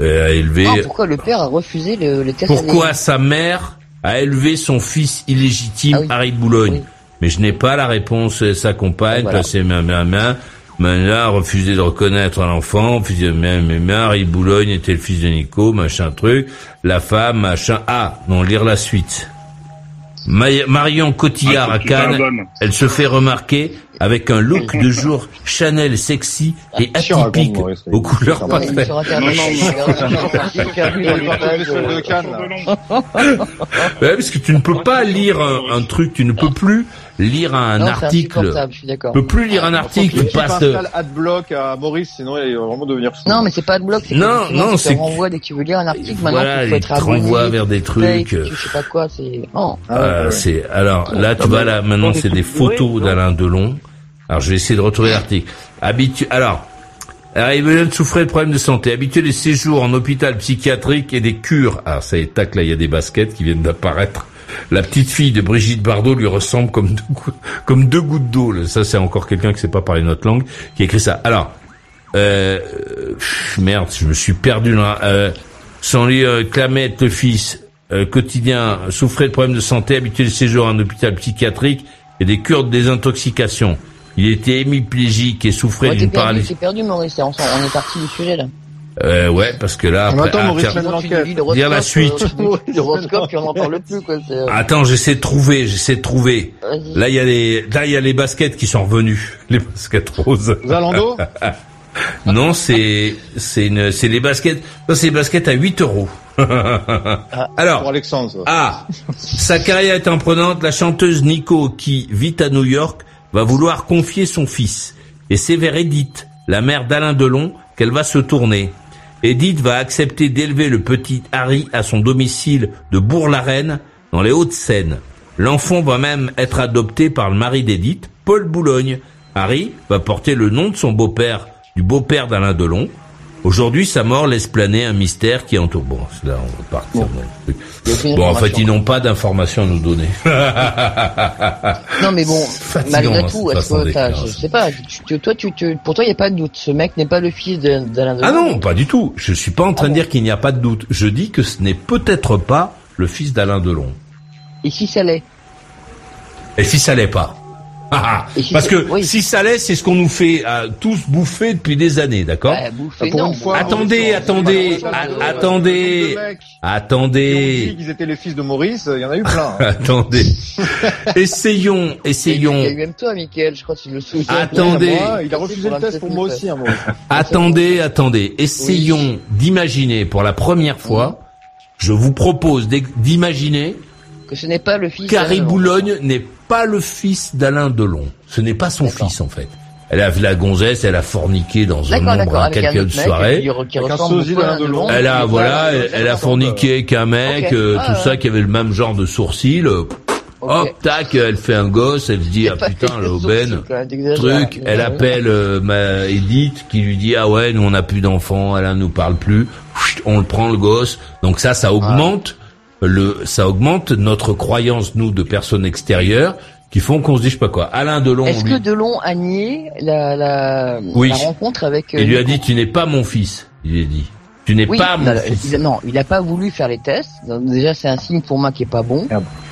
euh, a élevé, Ah, pourquoi le père a refusé le, le test pourquoi sa mère a élevé son fils illégitime, Ah oui. Harry Boulogne. Oui. Mais je n'ai pas la réponse sa compagne, Ah, voilà. placée main main main. Maintenant, a refusé de reconnaître l'enfant, refusé même, mais Harry Boulogne était le fils de Nico, machin truc. La femme, machin. Ah, non, lire la suite. Ma- Marion Cotillard Ah, à Cannes, elle se fait remarquer avec un look de jour Chanel sexy et raconte, atypique aux couleurs de. Ouais, parce que tu ne peux pas lire un, un truc, tu ne peux plus lire un Non, article. je. Tu peux plus lire un article, qu'il passes de... installe Adblock à Maurice, sinon il va vraiment devenir fou. Non, mais c'est pas de bloc, c'est Non, non, tu c'est te renvoies dès que tu veux lire un article, Voilà, maintenant, il faut il être te renvoie vers des trucs. tu sais pas quoi, c'est... Ah, ouais, Euh, ouais. c'est alors là tu vas là maintenant c'est des photos d'Alain Delon. Alors je vais essayer de retrouver l'article. Habitu alors alors, Boulogne souffrait de problèmes de santé, habitué des séjours en hôpital psychiatrique et des cures. Ah, ça y est, tac, là, il y a des baskets qui viennent d'apparaître. La petite fille de Brigitte Bardot lui ressemble comme deux, gouttes- comme deux gouttes d'eau. Ça, c'est encore quelqu'un qui sait pas parler notre langue qui a écrit ça. Alors, euh, merde, je me suis perdu là. Euh, son lit, euh, clamait être le fils euh, quotidien, souffrait de problèmes de santé, habitué de séjour en hôpital psychiatrique et des cures de désintoxication. Il était hémiplégique et souffrait Ouais, d'une paralysie. t'es perdu, Maurice, on est parti du sujet, là. Euh, ouais, parce que là, Ah, après, attends, ah, Maurice, tiens, dire la suite. L'horoscope, plus, quoi. euh, Attends, j'essaie de trouver, j'essaie de trouver. Là, il y a les, là, il y a les baskets qui sont revenues, <laughs> les baskets roses. Zalando <laughs> Non, c'est, c'est une, c'est les baskets, non, c'est les baskets à 8 euros. <laughs> Alors. Pour Alexandre. Ah, sa carrière étant prenante, la chanteuse Nico, qui vit à New York, va vouloir confier son fils. Et c'est vers Edith, la mère d'Alain Delon, qu'elle va se tourner. Edith va accepter d'élever le petit Harry à son domicile de Bourg-la-Reine, dans les Hauts-de-Seine. L'enfant va même être adopté par le mari d'Edith, Paul Boulogne. Harry va porter le nom de son beau-père, du beau-père d'Alain Delon. Aujourd'hui, sa mort laisse planer un mystère qui entoure. Bon, là, on va partir dans le truc. Bon, en fait, ils n'ont pas d'informations à nous donner. <laughs> Non, mais bon, malgré hein, tout, je sais pas, tu- toi, tu, tu, pour toi, il n'y a pas de doute. Ce mec n'est pas le fils d'Alain Delon. Ah non, pas du tout. Je suis pas en Ah train de dire qu'il n'y a pas de doute. Je dis que ce n'est peut-être pas le fils d'Alain Delon. Et si ça l'est? Et si ça l'est pas? Ah, ah. Si Parce que oui. si ça l'est, c'est ce qu'on nous fait euh, tous bouffer depuis des années, d'accord Ouais, bouffer, Pour non, une fois, Attendez, attendez, attendez, attendez, qu'ils étaient les fils de Maurice, il y en a eu plein. hein. <laughs> attendez. <laughs> essayons, Il y a essayons. eu même toi, Mickaël, je crois que tu le souviens. Attendez. Moi, il a refusé le test pour moi aussi, hein, Maurice. <laughs> Attendez, attendez. Essayons d'imaginer pour la première fois. Je vous propose d'imaginer Que ce n'est pas le fils Delon. Boulogne n'est pas le fils d'Alain Delon. Ce n'est pas son fils en fait. Elle a vu la gonzesse, elle a forniqué dans un nombre incalculable autre de soirées. Elle a voilà, elle, elle a forniqué avec un mec, euh, Ah, tout ça ouais. qui avait le même genre de sourcils. euh. Hop, tac, elle fait un gosse, elle se dit ah putain l'aubaine. Truc, elle appelle euh, ma Edith qui lui dit ah ouais nous on n'a plus d'enfants, elle ne nous parle plus. Chut, On le prend le gosse. Donc ça ça augmente le ça augmente notre croyance nous de personnes extérieures qui font qu'on se dit je sais pas quoi. Alain Delon Est-ce lui, que Delon a nié la, la, Oui. la rencontre avec... euh, il lui a dit tu n'es pas mon fils. Il lui a dit tu n'es Oui, pas mon non, fils. il non, il a pas voulu faire les tests. Donc, déjà, c'est un signe pour moi qui est pas bon.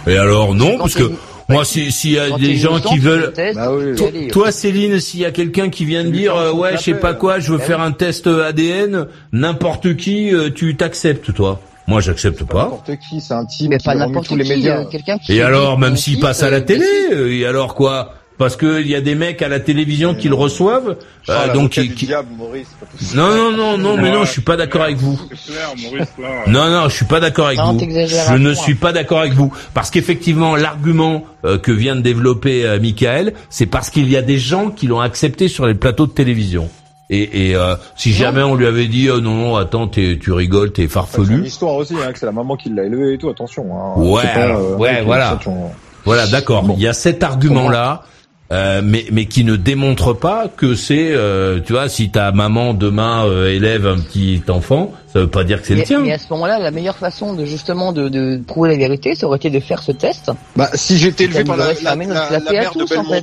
Et alors non parce que moi si s'il y a Quand des gens qui veulent test, Bah oui. Toi, Céline, s'il y a quelqu'un qui vient de dire euh, ouais, je sais pas quoi, je veux Bah faire un test ADN, n'importe qui, euh, tu t'acceptes toi. Moi, j'accepte Pas pas. n'importe qui, c'est un type Mais qui pas remue n'importe tous les qui, médias. euh, quelqu'un qui... Et alors, même s'il passe à la euh, télé, euh, et alors quoi? Parce que il y a des mecs à la télévision qui le reçoivent, Ah, euh, donc qui, diable, Maurice. Non, non, non, non, mais non, je suis pas d'accord avec vous. Non, non, je suis pas d'accord avec vous. Je ne suis hein. pas d'accord avec vous parce qu'effectivement, l'argument euh, que vient de développer euh, Michael, c'est parce qu'il y a des gens qui l'ont accepté sur les plateaux de télévision. Et, et euh, si jamais on lui avait dit oh, non, non, attends, t'es- tu rigoles, t'es C'est une farfelu. histoire aussi, hein, que c'est la maman qui l'a élevé et tout, attention. Hein. Ouais, pas, un ouais, voilà. Voilà, d'accord. Bon. Il y a cet argument-là. euh, mais mais qui ne démontre pas que c'est euh, tu vois si ta maman demain euh, élève un petit enfant ça veut pas dire que c'est le tien mais à ce moment-là, la meilleure façon de justement de, de prouver la vérité, ça aurait été de faire ce test. Bah, si j'étais élevé par la, la, la- la mère de tous, en fait.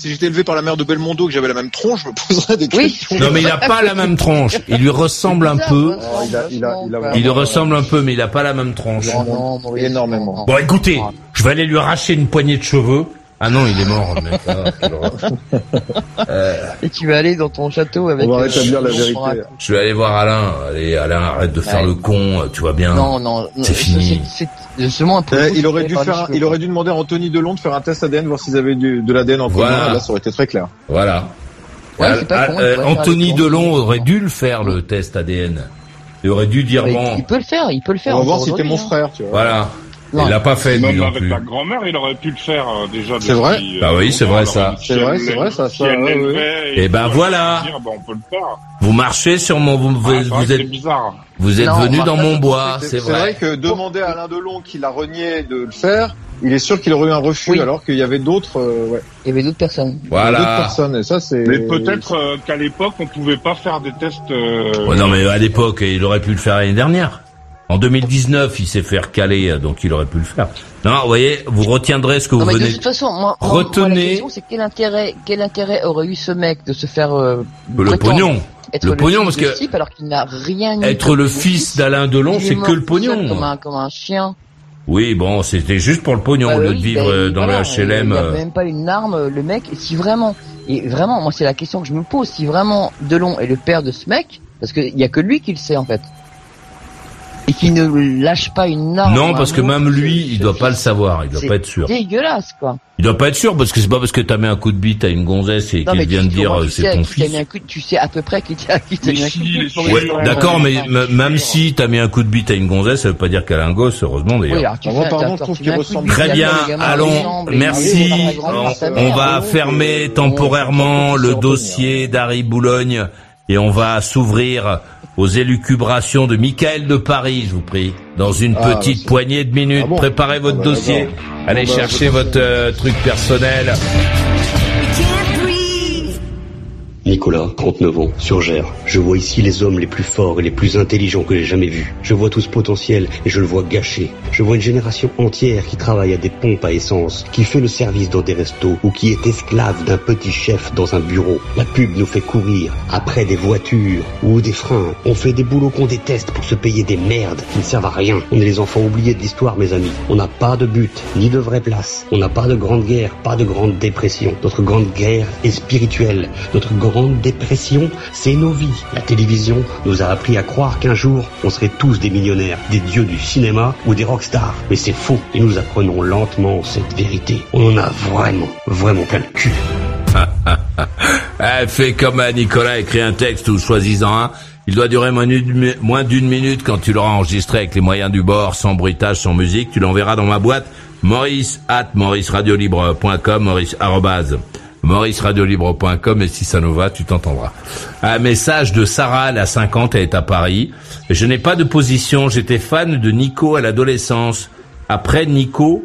Si j'étais élevé par la mère de Belmondo, que j'avais la même tronche, je me poserais des Oui. questions. non mais il a pas la même tronche il lui ressemble un peu Oh, il a, il a, il a il lui ressemble un peu mais il a pas la même tronche Non, énormément. Bon, écoutez, je vais aller lui arracher une poignée de cheveux. Ah non, il est mort, mec. Ah. <laughs> Euh, Et tu vas aller dans ton château avec... On va euh, rétablir la vérité. un- je vais aller voir Alain. Allez, Alain, arrête de faire Ouais. le con. Tu vois bien. Non, non, non, C'est fini. c'est- Justement, le Eh, coup, il aurait dû faire, il aurait dû demander à Anthony Delon de faire un test ADN, voir s'ils avaient du, de l'ADN en Voilà. commun. Là, ça aurait été très clair. Voilà. Ouais, c'est pas con, il euh, Anthony Delon aurait dû le faire, le test ADN. Il aurait dû dire Mais bon, Il peut le faire, il peut le faire. On va voir si t'es mon hein. frère, tu vois. voilà. Non. Il l'a pas fait, lui Même non avec plus. la grand-mère, il aurait pu le faire euh, déjà. C'est vrai depuis, Bah oui, c'est vrai, ça. C'est vrai, c'est vrai, ça, ça, ouais, ouais. l'élevait, Eh ben voilà. dire, bah, on peut le faire. Vous marchez sur mon, vous, Ah, vrai vous que êtes, bizarre. vous êtes Non, venu on dans mon bois, C'est c'est c'est vrai vrai. que demander à Alain Delon qu'il a renié de le faire, il est sûr qu'il aurait eu un refus, Oui. alors qu'il y avait d'autres, euh, ouais, Il y avait d'autres personnes. d'autres Voilà. personnes. Et ça, c'est. Mais peut-être euh, qu'à l'époque, on pouvait pas faire des tests. euh, Ouais, non, mais à l'époque, il aurait pu le faire l'année dernière. En 2019, il s'est fait recaler, donc il aurait pu le faire. Non, vous voyez, vous retiendrez ce que Non, vous mais de venez. toute façon, moi, moi, Retenez- moi, la question, c'est quel intérêt, quel intérêt aurait eu ce mec de se faire euh, Le pognon. être Le pognon, parce que ce type, alors qu'il n'a rien eu Être le fils d'Alain Delon, c'est que le pognon. Comme un, comme un chien. Oui, bon, c'était juste pour le pognon, Bah au lieu oui, de vivre bah, euh, dans voilà, le HLM. Il euh, avait même pas une arme, le mec. Et si vraiment, et vraiment, moi c'est la question que je me pose, si vraiment Delon est le père de ce mec, Parce qu'il y a que lui qui le sait en fait. Et qui ne lâche pas une arme. Non, parce que même lui, c'est- il doit pas le savoir, il doit c'est pas être sûr. Dégueulasse quoi. Il doit pas être sûr parce que c'est pas parce que t'as mis un coup de bite à une gonzesse et qu'elle vient de dire euh, c'est sais ton fils. mis un coup de- Tu sais à peu près qui t'a qui t'a mis un coup de. Ouais, d'accord, mais même si t'as mis un coup de bite à une gonzesse, ça veut pas dire qu'elle a un gosse, heureusement d'ailleurs. Très bien, allons, merci. on va fermer temporairement le dossier d'Harry Boulogne et on va s'ouvrir aux élucubrations de Michael de Paris, je vous prie. Dans une Ah, petite bah, poignée de minutes, Ah bon préparez votre Ah bah, dossier. Allez bah, chercher votre euh, truc personnel. Nicolas, 39 ans, sur Gers. Je vois ici les hommes les plus forts et les plus intelligents que j'ai jamais vus. Je vois tout ce potentiel et je le vois gâché. Je vois une génération entière qui travaille à des pompes à essence, qui fait le service dans des restos ou qui est esclave d'un petit chef dans un bureau. La pub nous fait courir après des voitures ou des freins. On fait des boulots qu'on déteste pour se payer des merdes qui ne servent à rien. On est les enfants oubliés de l'histoire, mes amis. On n'a pas de but, ni de vraie place. On n'a pas de grande guerre, pas de grande dépression. Notre grande guerre est spirituelle. Notre grande dépression, c'est nos vies. La télévision nous a appris à croire qu'un jour, on serait tous des millionnaires, des dieux du cinéma ou des rockstars. Mais c'est faux. Et nous apprenons lentement cette vérité. On en a vraiment, vraiment plein le cul. <laughs> Eh, fais comme Nicolas, écris un texte ou choisis-en un. Il doit durer moins d'une minute quand tu l'auras enregistré avec les moyens du bord, sans bruitage, sans musique. Tu l'enverras dans ma boîte maurice at maurice arrobase mauriceradiolibre.com et si ça nous va, tu t'entendras. Un message de Sarah, elle a 50, elle est à Paris. Je n'ai pas de position, j'étais fan de Nico à l'adolescence. Après Nico,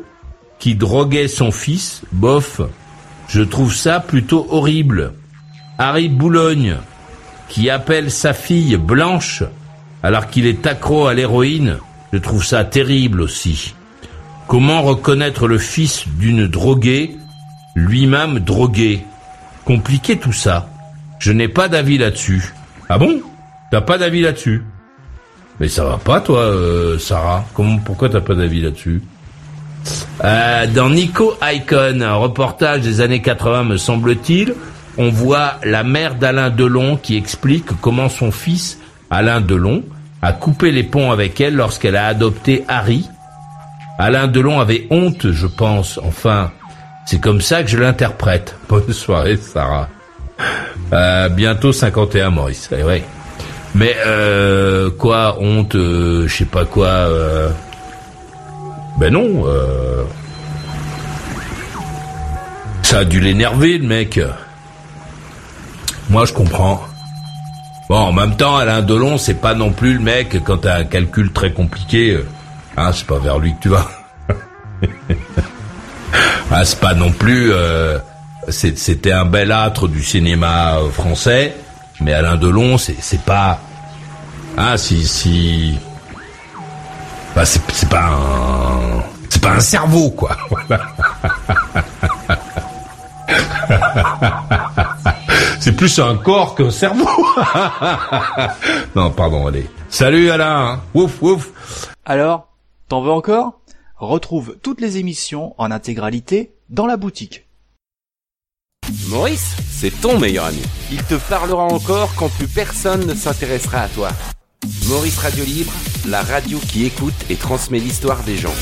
qui droguait son fils, bof, je trouve ça plutôt horrible. Harry Boulogne, qui appelle sa fille Blanche, alors qu'il est accro à l'héroïne, je trouve ça terrible aussi. Comment reconnaître le fils d'une droguée, lui-même drogué Compliqué tout ça. Je n'ai pas d'avis là-dessus. Ah bon? T'as pas d'avis là-dessus? Mais ça va pas, toi, euh, Sarah Comment, Pourquoi t'as pas d'avis là-dessus? Euh, dans Nico Icon, un reportage des années 80 me semble-t-il, on voit la mère d'Alain Delon qui explique comment son fils, Alain Delon, a coupé les ponts avec elle lorsqu'elle a adopté Harry. Alain Delon avait honte, je pense, enfin, c'est comme ça que je l'interprète. <laughs> Bonne soirée, Sarah. Euh, bientôt 51, Maurice. Eh ouais. Mais euh, quoi, honte, euh, je sais pas quoi. euh, ben non. euh, Ça a dû l'énerver, le mec. Moi, je comprends. Bon, en même temps, Alain Delon, c'est pas non plus le mec, quand t'as un calcul très compliqué, euh, hein, c'est pas vers lui que tu vas. <laughs> ah, c'est pas non plus... euh, C'était un bel âtre du cinéma euh, français, mais Alain Delon, c'est pas... Ah, si... si bah, c'est pas un... C'est pas un cerveau, quoi. <laughs> C'est plus un corps qu'un cerveau. <laughs> non, pardon, allez. Salut Alain. Ouf, ouf. Alors, t'en veux encore? Retrouve toutes les émissions en intégralité dans la boutique. Maurice, c'est ton meilleur ami. Il te parlera encore quand plus personne ne s'intéressera à toi. Maurice Radio Libre, la radio qui écoute et transmet l'histoire des gens.